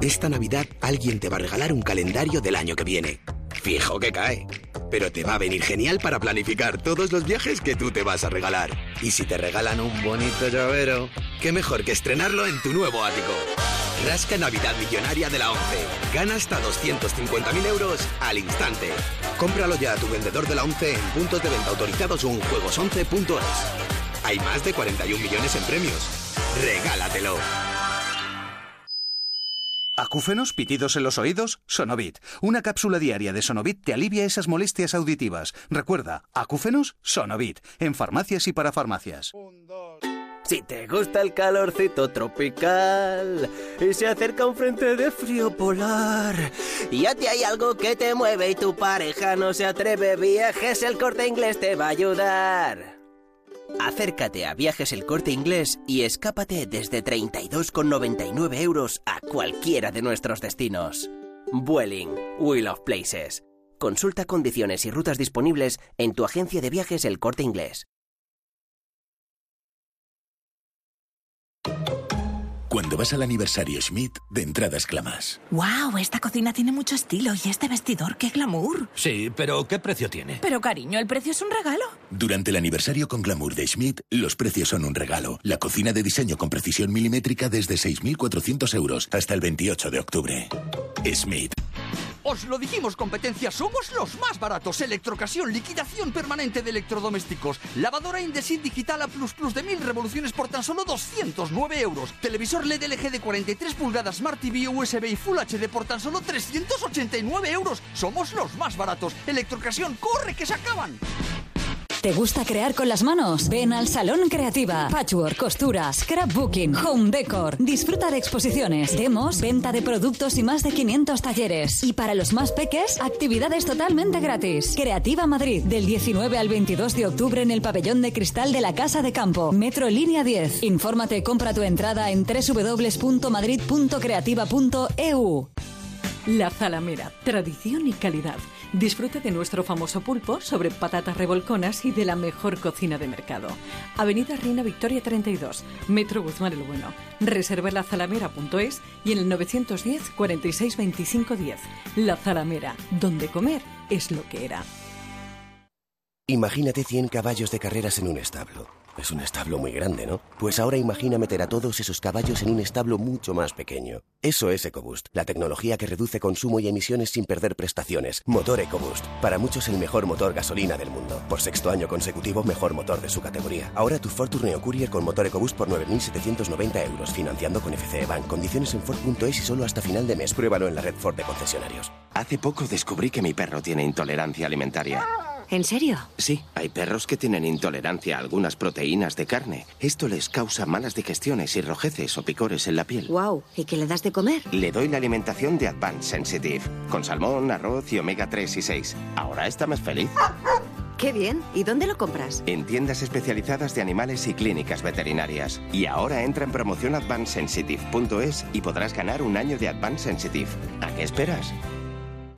Speaker 15: Esta Navidad alguien te va a regalar un calendario del año que viene. Fijo que cae. Pero te va a venir genial para planificar todos los viajes que tú te vas a regalar. Y si te regalan un bonito llavero, qué mejor que estrenarlo en tu nuevo ático. Rasca Navidad Millonaria de la 11. Gana hasta 250.000 euros al instante. Cómpralo ya a tu vendedor de la 11 en puntos de venta autorizados o en juegos11.es. Hay más de 41 millones en premios. Regálatelo.
Speaker 16: ¿Acúfenos? ¿Pitidos en los oídos? Sonovit. Una cápsula diaria de Sonovit te alivia esas molestias auditivas. Recuerda, acúfenos, Sonovit. En farmacias y para farmacias.
Speaker 17: Si te gusta el calorcito tropical y se acerca un frente de frío polar y a ti hay algo que te mueve y tu pareja no se atreve, viajes el corte inglés te va a ayudar. Acércate a Viajes el Corte Inglés y escápate desde 32,99 euros a cualquiera de nuestros destinos. Vueling, Wheel of Places. Consulta condiciones y rutas disponibles en tu agencia de viajes El Corte Inglés.
Speaker 18: Cuando vas al aniversario Schmidt, de entrada exclamas.
Speaker 19: ¡Wow! Esta cocina tiene mucho estilo y este vestidor, qué glamour.
Speaker 18: Sí, pero ¿qué precio tiene?
Speaker 19: Pero cariño, el precio es un regalo.
Speaker 18: Durante el aniversario con glamour de Schmidt, los precios son un regalo. La cocina de diseño con precisión milimétrica desde 6.400 euros hasta el 28 de octubre. Schmidt.
Speaker 20: Os lo dijimos, competencia, somos los más baratos. Electrocasión, liquidación permanente de electrodomésticos. Lavadora Indesit Digital A++ de 1000 revoluciones por tan solo 209 euros. Televisor LED LG de 43 pulgadas Smart TV USB y Full HD por tan solo 389 euros. Somos los más baratos. Electrocasión, corre que se acaban.
Speaker 21: ¿Te gusta crear con las manos? Ven al Salón Creativa. Patchwork, costuras, scrapbooking, home decor. Disfruta de exposiciones, demos, venta de productos y más de 500 talleres. Y para los más peques, actividades totalmente gratis. Creativa Madrid, del 19 al 22 de octubre en el pabellón de cristal de la Casa de Campo. Metro Línea 10. Infórmate compra tu entrada en www.madrid.creativa.eu.
Speaker 22: La Zalamera, tradición y calidad. Disfruta de nuestro famoso pulpo sobre patatas revolconas y de la mejor cocina de mercado. Avenida Reina Victoria 32, Metro Guzmán el Bueno. Reserva lazalamera.es y en el 910 46 25 10. La Zalamera, donde comer es lo que era.
Speaker 23: Imagínate 100 caballos de carreras en un establo. Es un establo muy grande, ¿no? Pues ahora imagina meter a todos esos caballos en un establo mucho más pequeño. Eso es EcoBoost, la tecnología que reduce consumo y emisiones sin perder prestaciones. Motor EcoBoost, para muchos el mejor motor gasolina del mundo. Por sexto año consecutivo, mejor motor de su categoría. Ahora tu Ford Tourneo Courier con motor EcoBoost por 9.790 euros, financiando con FCE Bank. Condiciones en Ford.es y solo hasta final de mes. Pruébalo en la red Ford de concesionarios.
Speaker 24: Hace poco descubrí que mi perro tiene intolerancia alimentaria.
Speaker 25: ¿En serio?
Speaker 24: Sí, hay perros que tienen intolerancia a algunas proteínas de carne. Esto les causa malas digestiones y rojeces o picores en la piel.
Speaker 25: Wow, ¿y qué le das de comer?
Speaker 24: Le doy la alimentación de Advanced Sensitive, con salmón, arroz y omega 3 y 6. Ahora está más feliz. [LAUGHS]
Speaker 25: Qué bien. ¿Y dónde lo compras?
Speaker 24: En tiendas especializadas de animales y clínicas veterinarias. Y ahora entra en promoción advancesensitive.es y podrás ganar un año de Advanced Sensitive. ¿A qué esperas?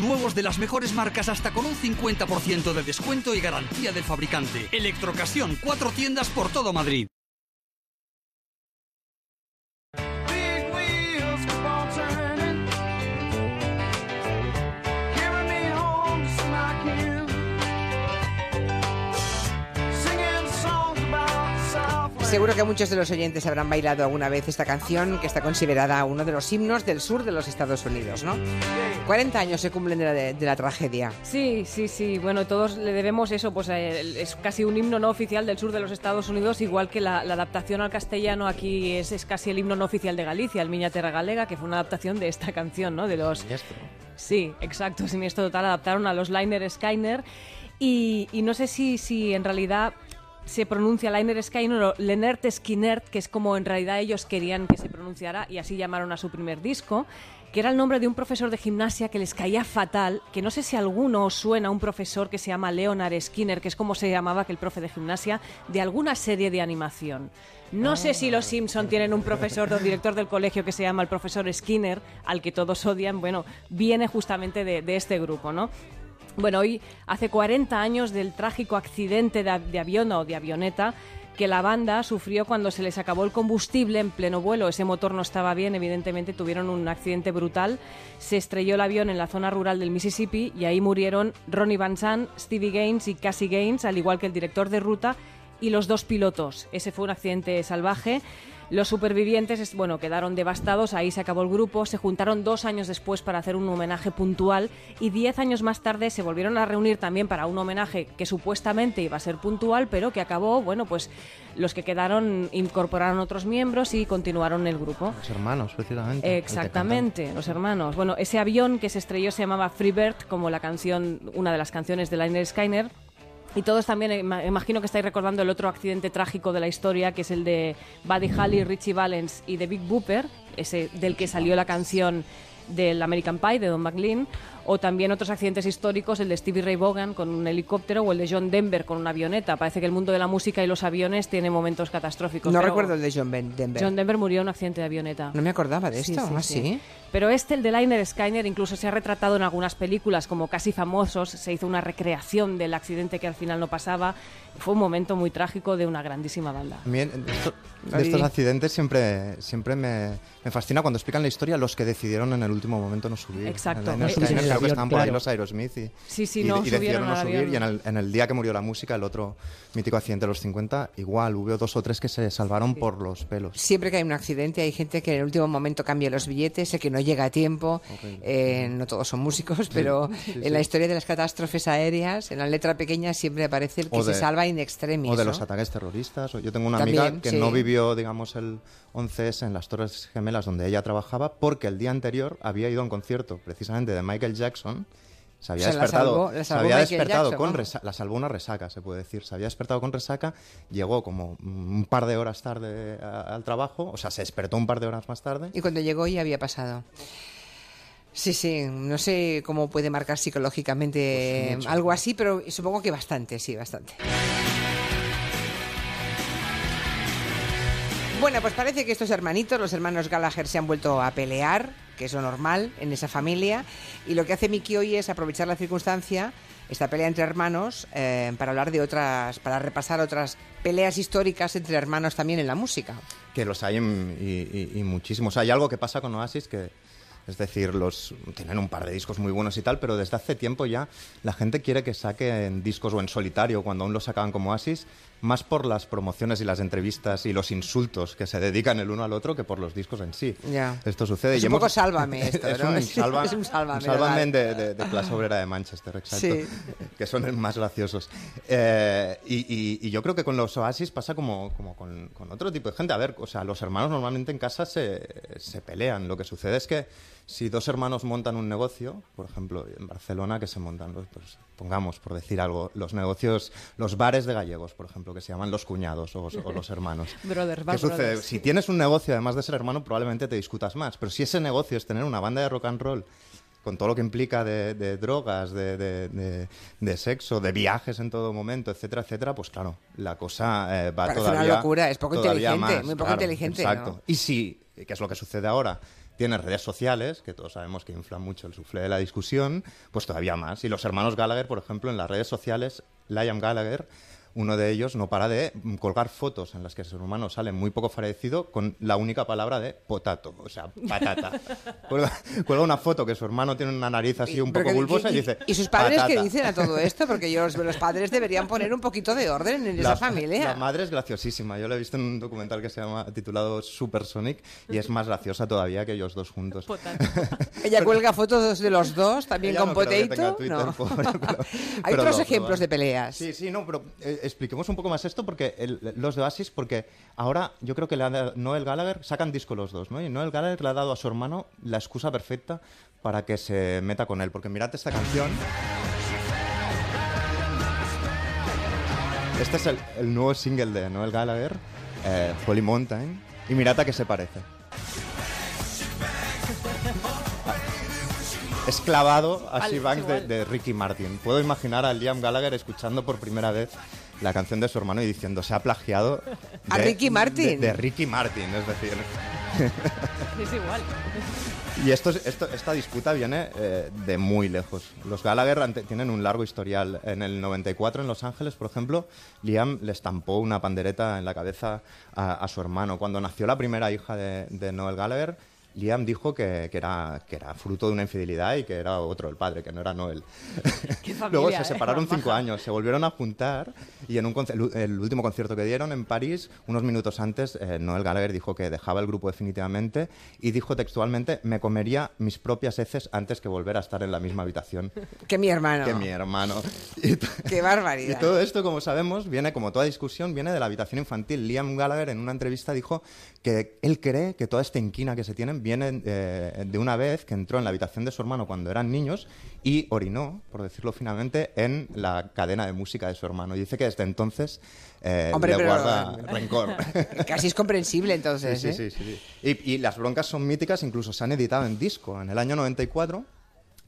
Speaker 20: nuevos de las mejores marcas hasta con un 50% de descuento y garantía del fabricante. Electrocasión, cuatro tiendas por todo Madrid.
Speaker 2: Seguro que muchos de los oyentes habrán bailado alguna vez esta canción, que está considerada uno de los himnos del sur de los Estados Unidos, ¿no? 40 años se cumplen de la, de la tragedia.
Speaker 5: Sí, sí, sí. Bueno, todos le debemos eso, pues eh, es casi un himno no oficial del sur de los Estados Unidos, igual que la, la adaptación al castellano aquí es, es, casi el himno no oficial de Galicia, el Miña Terra Galega, que fue una adaptación de esta canción, ¿no? De los...
Speaker 3: Siniestro.
Speaker 5: Sí, exacto, Siniestro Total, adaptaron a los Liner Skyner y, y no sé si, si en realidad se pronuncia Liner Skyner o Lenert Skinner, que es como en realidad ellos querían que se pronunciara y así llamaron a su primer disco, que era el nombre de un profesor de gimnasia que les caía fatal, que no sé si alguno suena a un profesor que se llama Leonard Skinner, que es como se llamaba aquel profe de gimnasia, de alguna serie de animación. No sé si los Simpson tienen un profesor o director del colegio que se llama el profesor Skinner, al que todos odian, bueno, viene justamente de este grupo, ¿no? Bueno, hoy hace 40 años del trágico accidente de, avión o de avioneta que la banda sufrió cuando se les acabó el combustible en pleno vuelo. Ese motor no estaba bien, evidentemente tuvieron un accidente brutal. Se estrelló el avión en la zona rural del Mississippi y ahí murieron Ronnie Van Sant, Stevie Gaines y Cassie Gaines, al igual que el director de ruta y los dos pilotos. Ese fue un accidente salvaje. Los supervivientes, es- bueno, quedaron devastados, ahí se acabó el grupo, se juntaron dos años después para hacer un homenaje puntual y diez años más tarde se volvieron a reunir también para un homenaje que supuestamente iba a ser puntual, pero que acabó, bueno, pues los que quedaron incorporaron otros miembros y continuaron el grupo.
Speaker 3: Los hermanos, precisamente.
Speaker 5: Exactamente, los hermanos. Bueno, ese avión que se estrelló se llamaba Freebird, como la canción, una de las canciones de Liner Skyner. Y todos también, ima- imagino que estáis recordando el otro accidente trágico de la historia, que es el de Buddy Holly, Richie Valens y de Big Booper, ese del que salió la canción del American Pie de Don McLean, o también otros accidentes históricos, el de Stevie Ray Vaughan con un helicóptero o el de John Denver con una avioneta. Parece que el mundo de la música y los aviones tiene momentos catastróficos.
Speaker 2: No
Speaker 5: pero
Speaker 2: recuerdo el de John Ben- Denver.
Speaker 5: John Denver murió en un accidente de avioneta.
Speaker 2: No me acordaba de
Speaker 5: Sí,
Speaker 2: esto.
Speaker 5: sí,
Speaker 2: ¿Ah,
Speaker 5: sí.
Speaker 2: sí?
Speaker 5: Pero este, el de Liner Skyner, incluso se ha retratado en algunas películas como Casi Famosos. Se hizo una recreación del accidente que al final no pasaba. Fue un momento muy trágico de una grandísima banda.
Speaker 3: Esto- de estos accidentes siempre, siempre me, me fascina cuando explican la historia los que decidieron en el último momento no subir.
Speaker 5: Exacto.
Speaker 3: El
Speaker 5: Eh,
Speaker 3: Skyner
Speaker 5: el
Speaker 3: creo que estaban por ahí los Aerosmith y,
Speaker 5: Sí, sí,
Speaker 3: y-
Speaker 5: no
Speaker 3: y decidieron no subir.
Speaker 5: avión.
Speaker 3: Y en el, en el día que murió la música, el otro mítico accidente de los 50, igual hubo dos o tres que se salvaron por los pelos.
Speaker 2: Siempre que hay un accidente hay gente que en el último momento cambia los billetes, el que no llega a tiempo. eh, no todos son músicos, pero
Speaker 3: Sí, sí,
Speaker 2: en la
Speaker 3: sí.
Speaker 2: historia de las catástrofes aéreas, en la letra pequeña siempre aparece el que
Speaker 3: O
Speaker 2: se
Speaker 3: de-
Speaker 2: salva in extremis.
Speaker 3: O de
Speaker 2: ¿no?
Speaker 3: los ataques terroristas. Yo tengo una
Speaker 2: También,
Speaker 3: amiga que
Speaker 2: sí.
Speaker 3: no vivió, digamos, el 11S en las Torres Gemelas donde ella trabajaba porque el día anterior había ido a un concierto precisamente de Michael Jackson. Se había
Speaker 2: O sea, la
Speaker 3: despertado,
Speaker 2: salvó- la
Speaker 3: se había despertado
Speaker 2: Jackson,
Speaker 3: con
Speaker 2: vamos.
Speaker 3: resa- la salvó una resaca, se puede decir. Se había despertado con resaca, llegó como un par de horas tarde a- al trabajo, o sea, se despertó un par de horas más tarde.
Speaker 2: Y cuando llegó ya había pasado. Sí, sí, no sé cómo puede marcar psicológicamente
Speaker 3: Pues
Speaker 2: algo así, pero supongo que bastante, sí, bastante. Bueno, pues parece que estos hermanitos, los hermanos Gallagher, se han vuelto a pelear, que es lo normal en esa familia, y lo que hace Mickey hoy es aprovechar la circunstancia, esta pelea entre hermanos, eh, para hablar de otras, para repasar otras peleas históricas entre hermanos también en la música.
Speaker 3: Que los hay en- y, y- y muchísimos. Hay algo que pasa con Oasis que, es decir, los tienen un par de discos muy buenos y tal, pero desde hace tiempo ya la gente quiere que saquen discos o en solitario, cuando aún los sacaban como Oasis, más por las promociones y las entrevistas y los insultos que se dedican el uno al otro que por los discos en sí. Esto sucede.
Speaker 2: Es
Speaker 3: y
Speaker 2: un
Speaker 3: hemos-
Speaker 2: poco sálvame esto, [LAUGHS]
Speaker 3: es,
Speaker 2: ¿no?
Speaker 3: un
Speaker 2: Es- [LAUGHS]
Speaker 3: salva-
Speaker 2: es un sálvame,
Speaker 3: un sálvame de, de- de clase obrera de Manchester, exacto.
Speaker 2: Sí.
Speaker 3: Que son más graciosos. Eh, y, y- y yo creo que con los Oasis pasa como, como con, con otro tipo de gente. A ver, o sea, los hermanos normalmente en casa se, se pelean. Lo que sucede es que si dos hermanos montan un negocio, por ejemplo, en Barcelona, que se montan, los, pues, pongamos, por decir algo, los negocios, los bares de gallegos, por ejemplo, que se llaman los cuñados o, o los hermanos. [LAUGHS]
Speaker 5: Brothers,
Speaker 3: ¿Qué sucede?
Speaker 5: Brothers.
Speaker 3: Si tienes un negocio, además de ser hermano, probablemente te discutas más. Pero si ese negocio es tener una banda de rock and roll con todo lo que implica de, de drogas, de, de- de- de sexo, de viajes en todo momento, etcétera, etcétera, pues claro, la cosa eh, va
Speaker 2: Parece una
Speaker 3: todavía
Speaker 2: locura, es poco inteligente,
Speaker 3: más,
Speaker 2: muy poco
Speaker 3: claro,
Speaker 2: inteligente,
Speaker 3: Exacto.
Speaker 2: ¿no?
Speaker 3: Y si, que es lo que sucede ahora, tienes redes sociales, que todos sabemos que inflan mucho el suflé de la discusión, pues todavía más. Y los hermanos Gallagher, por ejemplo, en las redes sociales, Liam Gallagher, uno de ellos no para de mm, colgar fotos en las que su hermano sale muy poco parecido con la única palabra de potato, o sea, patata. [LAUGHS] cuelga, cuelga una foto que su hermano tiene una nariz así un poco bulbosa y,
Speaker 2: y-
Speaker 3: dice
Speaker 2: ¿Y sus padres qué
Speaker 3: patata.
Speaker 2: dicen a todo [LAUGHS] esto? Porque yo, los, los padres deberían poner un poquito de orden en esa familia.
Speaker 3: La madre es graciosísima. Yo la he visto en un documental que se llama titulado Supersonic y es más graciosa todavía que ellos dos juntos. [LAUGHS]
Speaker 2: Ella cuelga fotos de los dos, también
Speaker 3: Ella
Speaker 2: con
Speaker 3: no creo que tenga
Speaker 2: Potato.
Speaker 3: Twitter,
Speaker 2: No.
Speaker 3: pobre, pero-
Speaker 2: Hay
Speaker 3: pero
Speaker 2: otros
Speaker 3: lo-
Speaker 2: ejemplos
Speaker 3: lo-
Speaker 2: de peleas.
Speaker 3: Sí, sí, no, pero eh, expliquemos un poco más esto porque los de Oasis, porque ahora yo creo que dado- Noel Gallagher sacan disco los dos, ¿no? Y Noel Gallagher le ha dado a su hermano la excusa perfecta para que se meta con él, porque mirad esta canción. Este es el, el nuevo single de Noel Gallagher, eh, Holy Mountain, y mirad a qué se parece. Es clavado a
Speaker 5: Vale,
Speaker 3: She Banks de, Ricky Martin. Puedo imaginar a Liam Gallagher escuchando por primera vez la canción de su hermano y diciendo se ha plagiado [LAUGHS]
Speaker 2: A Ricky Martin.
Speaker 3: De, de Ricky Martin, es decir. [LAUGHS]
Speaker 5: Es igual. [LAUGHS]
Speaker 3: Y esto, es- esto- esta disputa viene eh, de muy lejos. Los Gallagher ante- tienen un largo historial. En el 94 en Los Ángeles, por ejemplo, Liam le estampó una pandereta en la cabeza a, a su hermano. Cuando nació la primera hija de, de Noel Gallagher, Liam dijo que, que era, que era fruto de una infidelidad y que era otro el padre, que no era Noel. [LAUGHS]
Speaker 5: familia,
Speaker 3: Luego se
Speaker 5: ¿eh?
Speaker 3: separaron
Speaker 5: Más
Speaker 3: cinco años, se volvieron a juntar y en un el, último concierto que dieron en París, unos minutos antes, eh, Noel Gallagher dijo que dejaba el grupo definitivamente y dijo textualmente, me comería mis propias heces antes que volver a estar en la misma habitación [LAUGHS]
Speaker 2: Que mi hermano.
Speaker 3: que mi hermano. [LAUGHS] Y,
Speaker 2: Qué
Speaker 3: y
Speaker 2: barbaridad.
Speaker 3: todo esto, como sabemos, viene, como toda discusión, viene de la habitación infantil. Liam Gallagher en una entrevista dijo que él cree que toda esta inquina que se tienen viene eh, de una vez que entró en la habitación de su hermano cuando eran niños y orinó, por decirlo finalmente, en la cadena de música de su hermano. Y dice que desde entonces eh,
Speaker 2: Hombre,
Speaker 3: le
Speaker 2: pero-
Speaker 3: guarda rencor. [LAUGHS]
Speaker 2: Casi es comprensible entonces.
Speaker 3: Sí,
Speaker 2: ¿eh?
Speaker 3: sí, sí, sí, sí. Y, y las broncas son míticas, incluso se han editado en disco. En el año 94,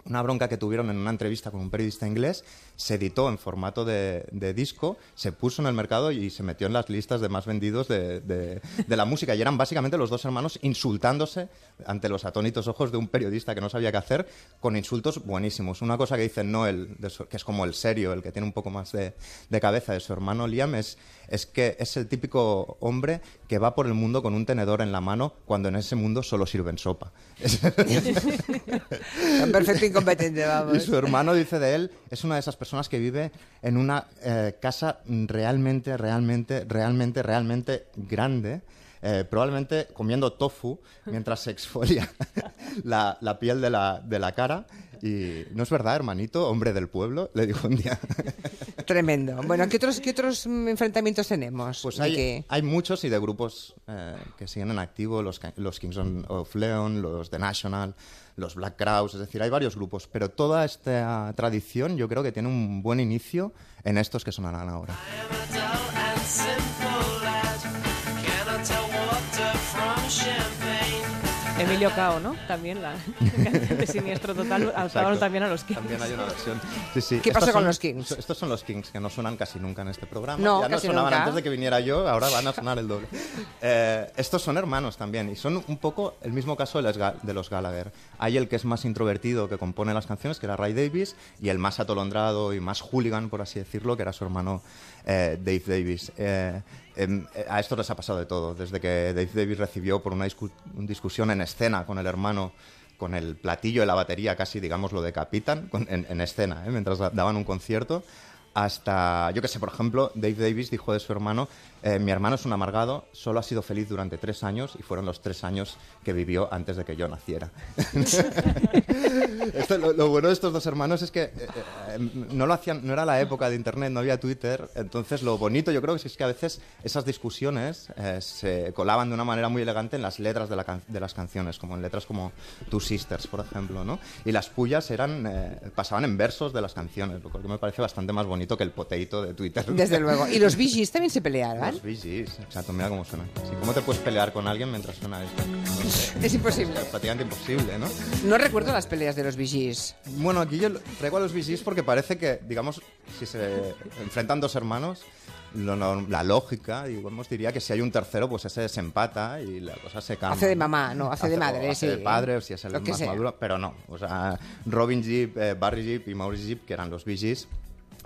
Speaker 3: una bronca que tuvieron en una entrevista con un periodista inglés se editó en formato de, de disco, se puso en el mercado y se metió en las listas de más vendidos de, de- de la música. Y eran básicamente los dos hermanos insultándose ante los atónitos ojos de un periodista que no sabía qué hacer, con insultos buenísimos. Una cosa que dice Noel, su- que es como el serio, el que tiene un poco más de, cabeza de su hermano Liam, es, es que es el típico hombre que va por el mundo con un tenedor en la mano cuando en ese mundo solo sirven sopa. [LAUGHS] [LAUGHS]
Speaker 2: Perfecto [LAUGHS]
Speaker 3: Y su hermano dice de él, es una de esas personas que vive en una eh, casa realmente, realmente, realmente, realmente grande. Eh, probablemente comiendo tofu mientras se exfolia [LAUGHS] la, la piel de la, de la cara. Y no es verdad, hermanito, hombre del pueblo, le dijo un día. [LAUGHS]
Speaker 2: Tremendo. Bueno, ¿qué otros, qué otros mm, enfrentamientos tenemos?
Speaker 3: Pues
Speaker 2: ¿De
Speaker 3: hay, hay muchos y de grupos eh, que siguen en activo, los, los Kings on- of Leon, los The National, los Black Crowes, es decir, hay varios grupos, pero toda esta tradición yo creo que tiene un buen inicio en estos que sonarán ahora.
Speaker 5: Emilio Cao, ¿no? También la canción [LAUGHS] de Siniestro Total alzaron también a los Kings.
Speaker 3: También hay una versión. Sí, sí.
Speaker 2: ¿Qué
Speaker 3: Estos
Speaker 2: pasa con
Speaker 3: son-
Speaker 2: los Kings?
Speaker 3: Estos son los Kings, que no suenan casi nunca en este programa.
Speaker 2: No,
Speaker 3: ya no
Speaker 2: casi
Speaker 3: sonaban
Speaker 2: nunca.
Speaker 3: antes de que viniera yo, ahora van a sonar el doble. [LAUGHS] Eh, estos son hermanos también, y son un poco el mismo caso de los, Ga- de los Gallagher. Hay el que es más introvertido, que compone las canciones, que era Ray Davis, y el más atolondrado y más hooligan, por así decirlo, que era su hermano eh, Dave Davis. Eh, em, eh, a estos les ha pasado de todo, desde que Dave Davis recibió por una discu- una discusión en escena con el hermano con el platillo de la batería casi, digamos, lo decapitan con- en, en escena, ¿eh? mientras da- daban un concierto, hasta, yo que sé, por ejemplo, Dave Davis dijo de su hermano, eh, mi hermano es un amargado, solo ha sido feliz durante tres años y fueron los tres años que vivió antes de que yo naciera. [LAUGHS] Esto, lo, lo bueno de estos dos hermanos es que eh, eh, no lo hacían, no era la época de internet, no había Twitter, entonces lo bonito yo creo que es que a veces esas discusiones eh, se colaban de una manera muy elegante en las letras de, la can- de las canciones, como en letras como Two Sisters, por ejemplo, ¿no? Y las pullas eran, eh, pasaban en versos de las canciones, lo cual me parece bastante más bonito que el poteito de Twitter.
Speaker 2: Desde luego. ¿Y los [LAUGHS] Gees también se peleaban?
Speaker 3: Los Gees, exacto, mira cómo suena. Sí, ¿Cómo te puedes pelear con alguien mientras suena esto? No [LAUGHS] sé.
Speaker 2: Es imposible.
Speaker 3: Es prácticamente imposible, ¿no?
Speaker 2: No recuerdo las peleas de los Gees.
Speaker 3: Bueno, aquí yo traigo a los Gees porque parece que, digamos, si se enfrentan dos hermanos, lo la lógica, digamos, diría que si hay un tercero, pues ese se empata y la cosa se cambia.
Speaker 2: Hace de mamá, no, hace de
Speaker 3: o
Speaker 2: madre,
Speaker 3: hace de
Speaker 2: sí.
Speaker 3: padre, o si es el
Speaker 2: Lo
Speaker 3: más
Speaker 2: sea.
Speaker 3: maduro, pero no. O sea, Robin Jeep, eh, Barry Jeep y Maurice Jeep, que eran los Gees,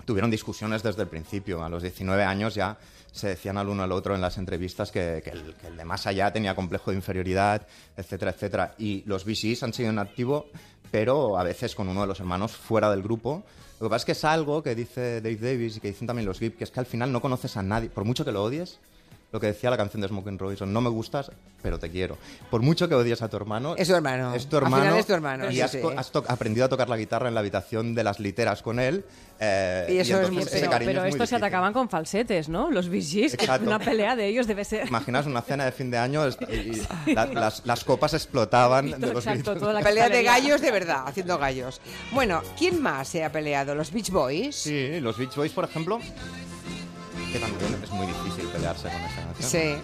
Speaker 3: tuvieron discusiones desde el principio. A los 19 años ya se decían al uno al otro en las entrevistas que, el de más allá tenía complejo de inferioridad, etcétera, etcétera. Y los VCs han sido en activo, pero a veces con uno de los hermanos fuera del grupo. Lo que pasa es que es algo que dice Dave Davis y que dicen también los Gibb, que es que al final no conoces a nadie, por mucho que lo odies. Lo que decía la canción de Smoking Robinson, no me gustas, pero te quiero. Por mucho que odies a tu hermano,
Speaker 2: Es tu hermano.
Speaker 3: es tu
Speaker 2: Al
Speaker 3: hermano,
Speaker 2: final es tu hermano,
Speaker 3: y
Speaker 2: sí,
Speaker 3: has,
Speaker 2: sí.
Speaker 3: has aprendido a tocar la guitarra en la habitación de las literas con él. eh,
Speaker 2: Y eso es
Speaker 3: entonces
Speaker 2: muy-
Speaker 3: ese
Speaker 5: Pero,
Speaker 3: cariño
Speaker 5: pero
Speaker 3: es muy
Speaker 5: estos se atacaban con falsetes, ¿no? Los
Speaker 3: Exacto.
Speaker 5: una pelea de ellos debe ser...
Speaker 3: Imaginas una cena de fin de año es- y y la- las, las copas explotaban de los
Speaker 5: Exacto, toda la
Speaker 2: Pelea de gallos de verdad, haciendo gallos. Bueno, ¿quién más se ha peleado? ¿Los Beach Boys?
Speaker 3: Sí, los Beach Boys, por ejemplo, que también es muy difícil pelearse con esa canción.
Speaker 2: Sí.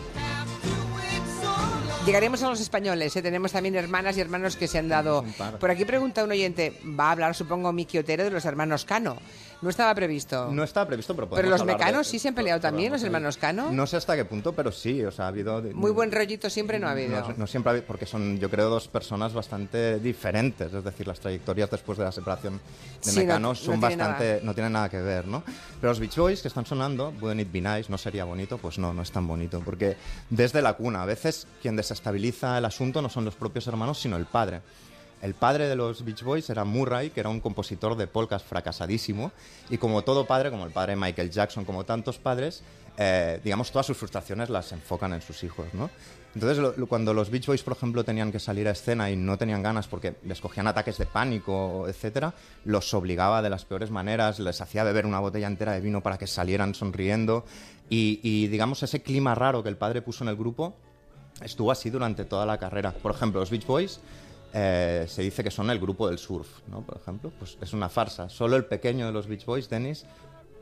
Speaker 2: Llegaremos a los españoles, ¿eh? tenemos también hermanas y hermanos que se han dado. Por aquí pregunta un oyente, va a hablar supongo Miki Otero de los hermanos Cano. No estaba previsto.
Speaker 3: No estaba previsto, pero
Speaker 2: Pero los
Speaker 3: hablar de-
Speaker 2: mecanos sí se han peleado también, los hermanos Cano.
Speaker 3: No sé hasta qué punto, pero sí, o sea, ha habido...
Speaker 2: Muy buen rollito siempre no ha habido.
Speaker 3: No, no siempre ha habido, porque son, yo creo, dos personas bastante diferentes. Es decir, las trayectorias después de la separación de
Speaker 2: Sí, no-
Speaker 3: Mecano
Speaker 2: no
Speaker 3: son bastante,
Speaker 2: nada.
Speaker 3: no tienen nada que ver, ¿no? Pero los Beach Boys que están sonando, Wouldn't It Be Nice, ¿no sería bonito? Pues no, no es tan bonito, porque desde la cuna, a veces quien desestabiliza el asunto no son los propios hermanos, sino el padre. El padre de los Beach Boys era Murray, que era un compositor de polkas fracasadísimo, y como todo padre, como el padre Michael Jackson, como tantos padres, eh, digamos, todas sus frustraciones las enfocan en sus hijos, ¿no? Entonces, cuando los Beach Boys, por ejemplo, tenían que salir a escena y no tenían ganas porque les cogían ataques de pánico, etcétera, los obligaba de las peores maneras, les hacía beber una botella entera de vino para que salieran sonriendo, y, y, digamos, ese clima raro que el padre puso en el grupo estuvo así durante toda la carrera. Por ejemplo, los Beach Boys eh, se dice que son el grupo del surf, ¿no? Por ejemplo, pues es una farsa. Solo el pequeño de los Beach Boys, Dennis,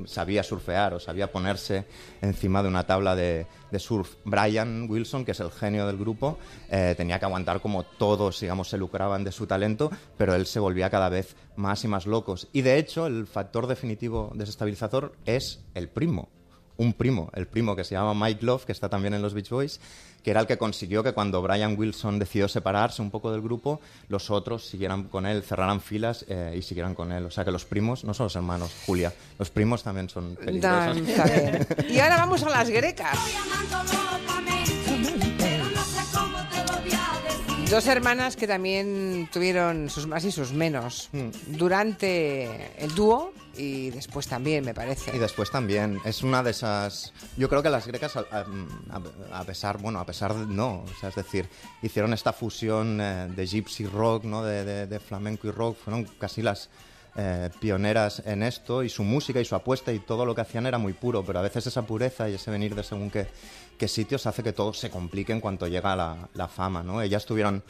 Speaker 3: sabía surfear o sabía ponerse encima de una tabla de, surf. Brian Wilson, que es el genio del grupo, eh, tenía que aguantar como todos, digamos, se lucraban de su talento, pero él se volvía cada vez más y más locos. Y de hecho, el factor definitivo desestabilizador es el primo un primo, el primo que se llama Mike Love, que está también en los Beach Boys, que era el que consiguió que cuando Brian Wilson decidió separarse un poco del grupo, los otros siguieran con él, cerraran filas eh, y siguieran con él. O sea que los primos no son los hermanos, Julia, los primos también son peligrosos. [LAUGHS]
Speaker 2: Y ahora vamos a las grecas. Dos hermanas que también tuvieron sus más y sus menos
Speaker 3: Hmm.
Speaker 2: durante el dúo y después también, me parece.
Speaker 3: Y después también, es una de esas... Yo creo que las grecas, a, a- a pesar, bueno, a pesar de... No, o sea, es decir, hicieron esta fusión eh, de gypsy rock, ¿no? De, de- de flamenco y rock, fueron casi las eh, pioneras en esto y su música y su apuesta y todo lo que hacían era muy puro, pero a veces esa pureza y ese venir de según qué, qué sitios hace que todo se complique en cuanto llega la, fama, ¿no? Ellas tuvieron...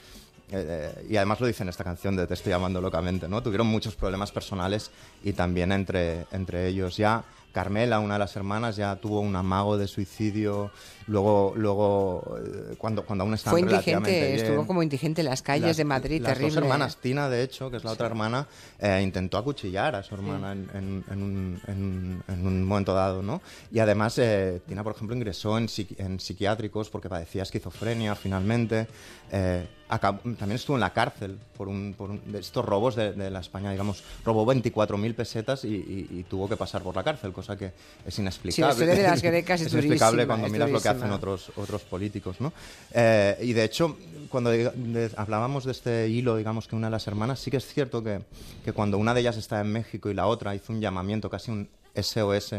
Speaker 3: eh, eh, y además lo dice en esta canción de Te estoy amando locamente, ¿no? Tuvieron muchos problemas personales y también entre, entre ellos. Ya Carmela, una de las hermanas, ya tuvo un amago de suicidio. Luego, luego eh, cuando, cuando aún estaban
Speaker 2: Fue
Speaker 3: relativamente
Speaker 2: indigente,
Speaker 3: bien.
Speaker 2: estuvo como indigente en las calles
Speaker 3: Las-
Speaker 2: de Madrid,
Speaker 3: las
Speaker 2: terrible.
Speaker 3: dos hermanas, Tina, de hecho, que es la otra hermana, eh, intentó acuchillar a su hermana en, en- en un, en- en un momento dado, ¿no? Y además, eh, Tina, por ejemplo, ingresó en, psiqui- en psiquiátricos porque padecía esquizofrenia finalmente. Eh, acabó- también estuvo en la cárcel por, un, por un- de estos robos de, de la España, digamos, robó 24.000 pesetas y, y- y tuvo que pasar por la cárcel, cosa que es inexplicable.
Speaker 2: Sí, la de las grecas [LAUGHS] es
Speaker 3: inexplicable
Speaker 2: durísima,
Speaker 3: cuando
Speaker 2: es
Speaker 3: miras lo que hacen otros, otros políticos, ¿no? Eh, y de hecho, cuando diga- de- hablábamos de este hilo, digamos, que una de las hermanas, sí que es cierto que, que cuando una de ellas está en México y la otra hizo un llamamiento, casi un SOS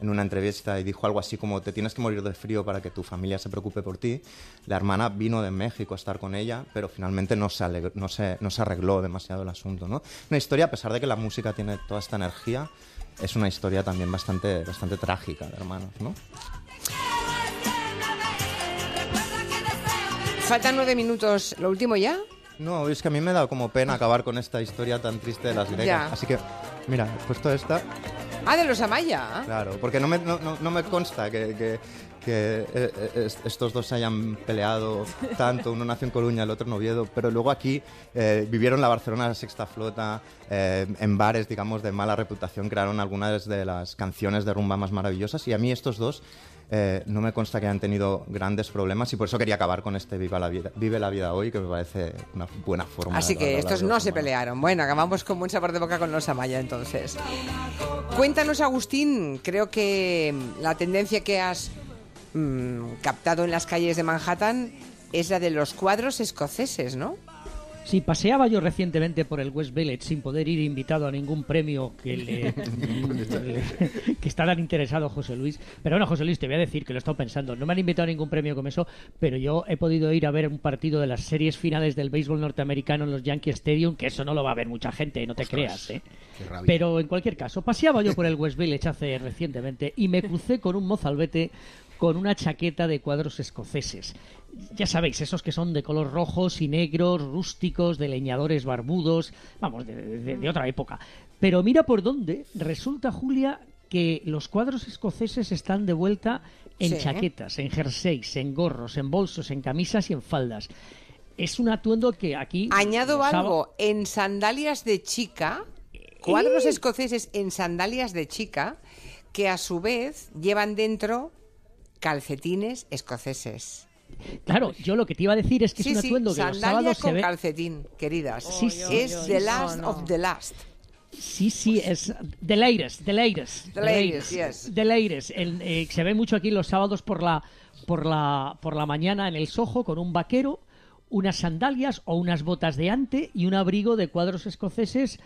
Speaker 3: en una entrevista y dijo algo así como te tienes que morir de frío para que tu familia se preocupe por ti. La hermana vino de México a estar con ella, pero finalmente no se, alegr- no se, no se arregló demasiado el asunto. ¿no? Una historia, a pesar de que la música tiene toda esta energía, es una historia también bastante, bastante trágica de hermanos. ¿no?
Speaker 2: Faltan nueve minutos. ¿Lo último ya?
Speaker 3: No, es que a mí me da como pena acabar con esta historia tan triste de las gregas.
Speaker 2: Ya.
Speaker 3: Así que, mira, he puesto esta,
Speaker 2: Ah, de los Amaya.
Speaker 3: claro, porque no me, no, no- me consta que, que- que, eh, eh, est- estos dos se hayan peleado tanto, uno nació en Coruña, el otro en Oviedo, pero luego aquí eh, vivieron la Barcelona Sexta Flota, eh, en bares, digamos, de mala reputación, crearon algunas de las canciones de rumba más maravillosas y a mí estos dos eh, no me consta que hayan tenido grandes problemas y por eso quería acabar con este Viva la Vida, Vive la Vida Hoy, que me parece una buena forma.
Speaker 2: Así que estos no se pelearon. Bueno, acabamos con buen sabor de boca con los Amaya entonces. Cuéntanos, Agustín, creo que la tendencia que has mm, captado en las calles de Manhattan es la de los cuadros escoceses, ¿no?
Speaker 1: Sí, paseaba yo recientemente por el West Village sin poder ir invitado a ningún premio que le, [LAUGHS] le- que está tan interesado José Luis. Pero bueno, José Luis, te voy a decir que lo he estado pensando. No me han invitado a ningún premio como eso, pero yo he podido ir a ver un partido de las series finales del béisbol norteamericano en los Yankee Stadium, que eso no lo va a ver mucha gente, no te
Speaker 26: Ostras,
Speaker 1: creas, ¿eh? Pero en cualquier caso, paseaba yo por el West Village hace recientemente y me crucé con un mozalbete con una chaqueta de cuadros escoceses. Ya sabéis, esos que son de color rojos y negros, rústicos, de leñadores barbudos, vamos, de, de- de otra época. Pero mira por dónde, resulta, Julia, que los cuadros escoceses están de vuelta en
Speaker 2: Sí.
Speaker 1: chaquetas, en jerseys, en gorros, en bolsos, en camisas y en faldas. Es un atuendo que aquí...
Speaker 2: Añado algo, en sandalias de chica cuadros escoceses en sandalias de chica que a su vez llevan dentro calcetines escoceses.
Speaker 1: Claro, yo lo que te iba a decir es que
Speaker 2: sí,
Speaker 1: es un
Speaker 2: sí,
Speaker 1: atuendo que los sábados
Speaker 2: con
Speaker 1: se ve...
Speaker 2: calcetín, queridas.
Speaker 1: Sí, sí.
Speaker 2: es the last of the last.
Speaker 1: Sí, sí, es the latest, the latest.
Speaker 2: The latest, yes.
Speaker 1: The latest. El, eh, se ve mucho aquí los sábados por la, por, la, por la mañana en el Soho con un vaquero, unas sandalias o unas botas de ante y un abrigo de cuadros escoceses eh,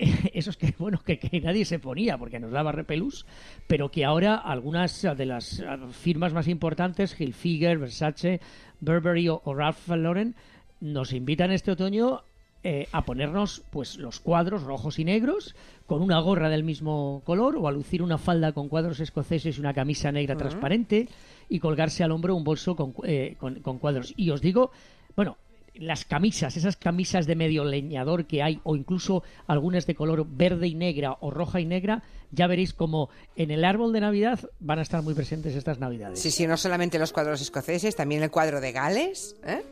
Speaker 1: [LAUGHS] esos que bueno que, que nadie se ponía porque nos daba repelús pero que ahora algunas de las eh, firmas más importantes Hilfiger, Versace, Burberry o, o Ralph Lauren nos invitan este otoño eh, a ponernos pues los cuadros rojos y negros con una gorra del mismo color o a lucir una falda con cuadros escoceses y una camisa negra transparente y colgarse al hombro un bolso con, eh, con- con cuadros. Y os digo, bueno, las camisas, esas camisas de medio leñador que hay, o incluso algunas de color verde y negra o roja y negra, ya veréis como en el árbol de Navidad van a estar muy presentes estas Navidades.
Speaker 2: Sí, sí, no solamente los cuadros escoceses, también el cuadro de Gales, ¿eh?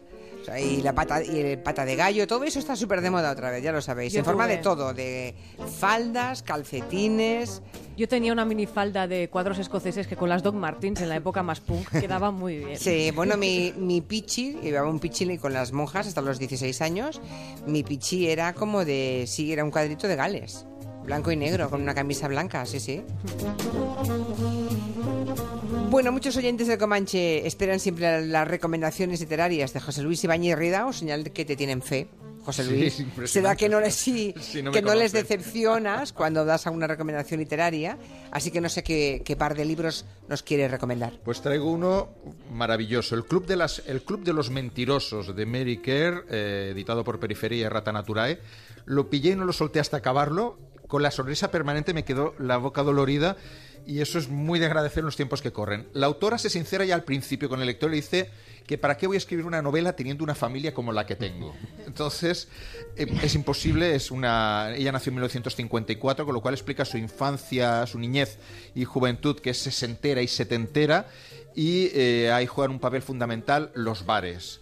Speaker 2: Y la pata y el pata de gallo, todo eso está súper de moda otra vez, ya lo sabéis.
Speaker 5: Yo
Speaker 2: en forma de todo, de faldas, calcetines.
Speaker 5: Yo tenía una minifalda de cuadros escoceses que con las Doc Martens en la época más punk [LAUGHS] quedaba muy bien.
Speaker 2: Sí, bueno, mi, mi pichi, llevaba un pichi con las monjas hasta los 16 años. Mi pichi era como de, sí, era un cuadrito de Gales, blanco y negro, con una camisa blanca, sí, sí. Bueno, muchos oyentes de Comanche esperan siempre las recomendaciones literarias de José Luis Ibáñez Ridao, señal de que te tienen fe. José
Speaker 4: Sí,
Speaker 2: Luis, [LAUGHS]
Speaker 4: impresionante.
Speaker 2: será que no les sí, [LAUGHS]
Speaker 4: Sí, no
Speaker 2: que no les decepcionas cuando das alguna recomendación literaria, así que no sé qué, qué par de libros nos quieres recomendar.
Speaker 4: Pues traigo uno maravilloso, el Club de, las, el Club de los Mentirosos de Mary Kerr, eh, editado por Periferia y Rata Naturae. Lo pillé y no lo solté hasta acabarlo. Con la sonrisa permanente me quedó la boca dolorida y eso es muy de agradecer en los tiempos que corren. La autora se sincera ya al principio con el lector y dice que para qué voy a escribir una novela teniendo una familia como la que tengo. [LAUGHS] Entonces, eh, es imposible, es una ella nació en 1954, con lo cual explica su infancia, su niñez y juventud que es sesentera y setentera y eh, ahí juegan un papel fundamental los bares.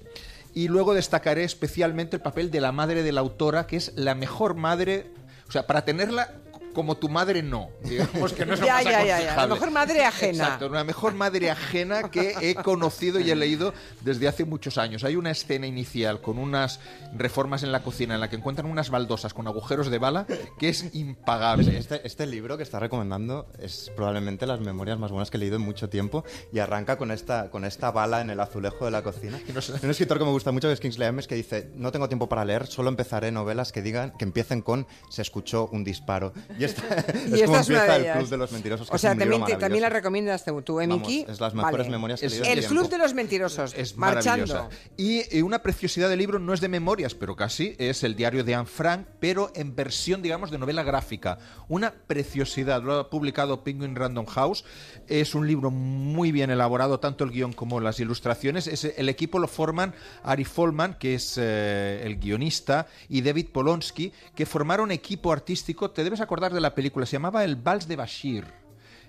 Speaker 4: Y luego destacaré especialmente el papel de la madre de la autora, que es la mejor madre, o sea, para tenerla como tu madre no, digamos que no es
Speaker 2: Ya, ya, ya, ya. La mejor madre ajena.
Speaker 4: Exacto, una mejor madre ajena que he conocido y he leído desde hace muchos años. Hay una escena inicial con unas reformas en la cocina en la que encuentran unas baldosas con agujeros de bala que es impagable.
Speaker 3: Este, este libro que está recomendando es probablemente las memorias más buenas que he leído en mucho tiempo y arranca con esta, con esta bala en el azulejo de la cocina. Un escritor que me gusta mucho que es Kingsley Amis que dice, no tengo tiempo para leer, solo empezaré novelas que digan que empiecen con se escuchó un disparo. Y esta, [LAUGHS]
Speaker 2: Y
Speaker 3: es como
Speaker 2: es una
Speaker 3: empieza
Speaker 2: de
Speaker 3: el
Speaker 2: ellas.
Speaker 3: Club de los Mentirosos. que
Speaker 2: O
Speaker 3: es
Speaker 2: sea,
Speaker 3: un
Speaker 2: también, también la recomiendas tú, tú, eh,
Speaker 3: Vamos,
Speaker 2: Miki?
Speaker 3: es las mejores memorias que
Speaker 2: El
Speaker 3: tiempo.
Speaker 2: Club de los Mentirosos,
Speaker 4: Es
Speaker 2: marchando.
Speaker 4: Y una preciosidad del libro no es de memorias, pero casi es el diario de Anne Frank, pero en versión, digamos, de novela gráfica. Una preciosidad. Lo ha publicado Penguin Random House. Es un libro muy bien elaborado, tanto el guion como las ilustraciones. Es- el equipo lo forman Ari Folman, que es eh, el guionista, y David Polonsky, que formaron equipo artístico. Te debes acordar de la película, se llamaba El Vals de Bashir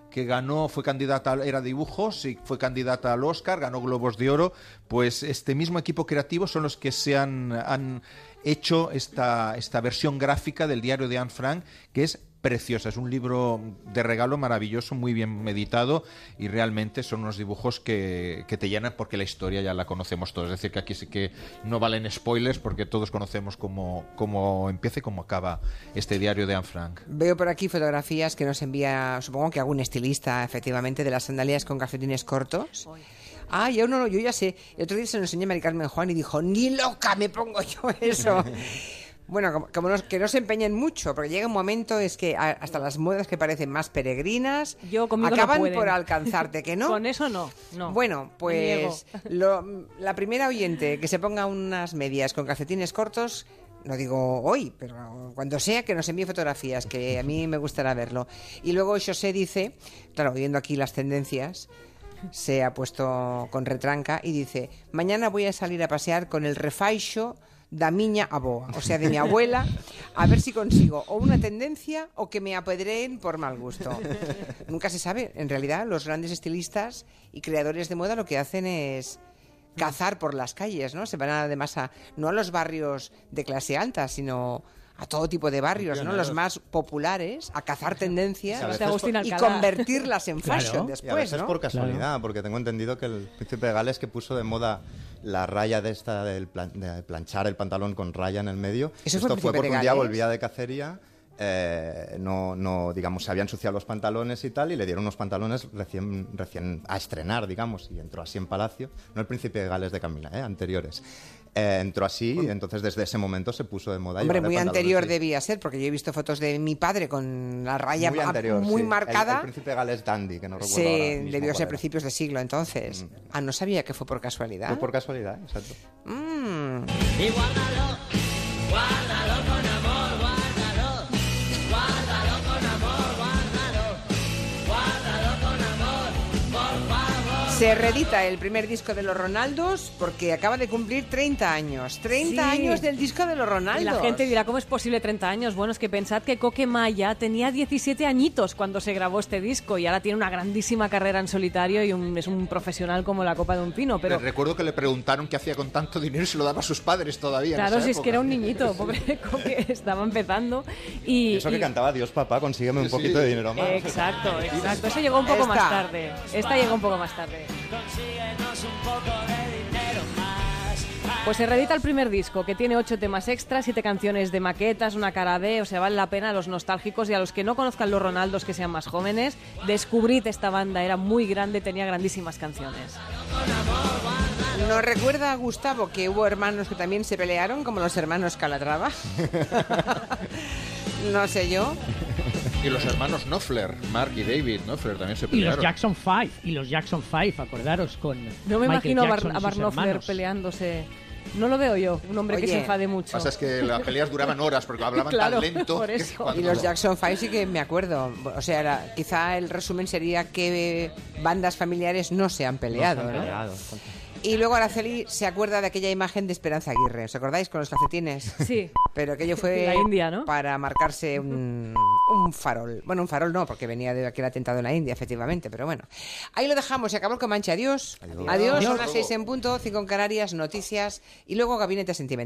Speaker 4: que ganó, fue candidata, era dibujos y fue candidata al Oscar, ganó Globos de Oro, pues este mismo equipo creativo son los que se han, han hecho esta, esta versión gráfica del diario de Anne Frank, que es preciosa, es un libro de regalo maravilloso, muy bien meditado y realmente son unos dibujos que, que te llenan porque la historia ya la conocemos todos, es decir, que aquí sí que no valen spoilers porque todos conocemos cómo, cómo empieza y cómo acaba este diario de Anne Frank.
Speaker 2: Veo por aquí fotografías que nos envía, supongo que algún estilista, efectivamente, de las sandalias con calcetines cortos. Ah, yo no, yo ya sé. El otro día se lo enseñé a Mari Carmen Juan y dijo, ni loca me pongo yo eso. [LAUGHS] Bueno, como, como que no se empeñen mucho, porque llega un momento es que a- hasta las modas que parecen más peregrinas
Speaker 5: Yo conmigo no
Speaker 2: acaban por alcanzarte, ¿que no? [LAUGHS]
Speaker 5: Con eso no, no.
Speaker 2: Bueno, pues [LAUGHS] lo- la primera oyente que se ponga unas medias con calcetines cortos, no digo hoy, pero cuando sea que nos envíe fotografías, que a mí me gustará verlo. Y luego José dice, claro, viendo aquí las tendencias, se ha puesto con retranca y dice, mañana voy a salir a pasear con el refaixo da miña aboa, o sea, de mi abuela, a ver si consigo o una tendencia o que me apedreen por mal gusto. Nunca se sabe. En realidad, los grandes estilistas y creadores de moda lo que hacen es cazar por las calles, ¿no? Se van además a, no a los barrios de clase alta, sino a todo tipo de barrios, ¿no? Los más populares, a cazar tendencias
Speaker 3: a veces
Speaker 2: y convertirlas en [LAUGHS] fashion
Speaker 3: Y a
Speaker 2: después,
Speaker 3: veces
Speaker 2: ¿no?
Speaker 3: por casualidad, porque tengo entendido que el príncipe de Gales que puso de moda la raya de esta del plan- de planchar el pantalón con raya en el medio.
Speaker 2: ¿Eso fue
Speaker 3: Esto fue
Speaker 2: príncipe
Speaker 3: porque un día volvía de cacería. eh, no, no, digamos, se habían ensuciado los pantalones y tal, y le dieron unos pantalones recién, recién a estrenar, digamos, y entró así en palacio. No el príncipe de Gales de Camila, eh, anteriores. Eh, entró así, y entonces desde ese momento se puso de moda.
Speaker 2: Hombre, muy anterior
Speaker 3: así.
Speaker 2: debía ser, porque yo he visto fotos de mi padre con la raya
Speaker 3: muy anterior,
Speaker 2: muy
Speaker 3: sí. El-
Speaker 2: marcada.
Speaker 3: El, príncipe Gales Dandy, que no recuerdo
Speaker 2: Sí,
Speaker 3: ahora
Speaker 2: debió ser principios de siglo entonces. Ah, no sabía que fue por casualidad.
Speaker 3: Fue por casualidad, exacto.
Speaker 2: Mm.
Speaker 27: Y guárdalo, guárdalo
Speaker 2: Se reedita el primer disco de los Ronaldos porque acaba de cumplir 30 años. 30
Speaker 5: Sí.
Speaker 2: años del disco de los Ronaldos.
Speaker 5: Y la gente dirá, ¿cómo es posible 30 años? Bueno, es que pensad que Coque Maya tenía 17 añitos cuando se grabó este disco y ahora tiene una grandísima carrera en solitario y un- es un profesional como la copa de un pino. Pero
Speaker 26: Recuerdo que le preguntaron qué hacía con tanto dinero y se lo daba a sus padres todavía. en
Speaker 5: claro,
Speaker 26: esa
Speaker 5: si es que era un niñito, [LAUGHS] pobre Coque, estaba empezando. Y,
Speaker 3: Y eso que
Speaker 5: y-
Speaker 3: cantaba Dios papá, consígueme un poquito de dinero más.
Speaker 5: Exacto, exacto. Eso llegó un poco más tarde. Esta llegó un poco más tarde.
Speaker 27: Consíguenos un poco de dinero más.
Speaker 5: Pues se reedita el primer disco, que tiene ocho temas extras, siete canciones de maquetas, una cara B, o sea, vale la pena a los nostálgicos y a los que no conozcan los Ronaldos, que sean más jóvenes, descubrid esta banda, era muy grande, tenía grandísimas canciones.
Speaker 2: ¿Nos recuerda, Gustavo, que hubo hermanos que también se pelearon, como los hermanos Calatrava? [LAUGHS] [LAUGHS] no sé yo.
Speaker 26: Y los hermanos Knopfler, Mark y David Knopfler también se
Speaker 1: Y los
Speaker 26: pelearon.
Speaker 1: Jackson 5, y los Jackson 5, acordaros, con
Speaker 5: No me
Speaker 1: Michael
Speaker 5: imagino a,
Speaker 1: Jackson
Speaker 5: Bar- a Barnofler
Speaker 1: hermanos.
Speaker 5: peleándose. No lo veo yo, un hombre que
Speaker 2: Oye,
Speaker 5: se enfade mucho.
Speaker 26: pasa es que las peleas duraban horas porque hablaban [LAUGHS]
Speaker 5: Claro,
Speaker 26: tan lento.
Speaker 5: por
Speaker 26: que
Speaker 5: eso.
Speaker 26: cuando-
Speaker 2: Y los Jackson 5 sí que me acuerdo. O sea, era- quizá el resumen sería que bandas familiares no se han peleado,
Speaker 3: No se han
Speaker 2: ¿no? Y luego Araceli se acuerda de aquella imagen de Esperanza Aguirre. ¿Os acordáis con los calcetines?
Speaker 5: Sí.
Speaker 2: Pero aquello fue
Speaker 5: La India, ¿no?
Speaker 2: para marcarse un, un farol. Bueno, un farol no, porque venía de aquel atentado en la India, efectivamente. Pero bueno, ahí lo dejamos. Se acabó el Comanche. Adiós. Adiós.
Speaker 1: Adiós.
Speaker 2: Son las seis en punto, cinco en Canarias, noticias y luego Gabinete Sentimental.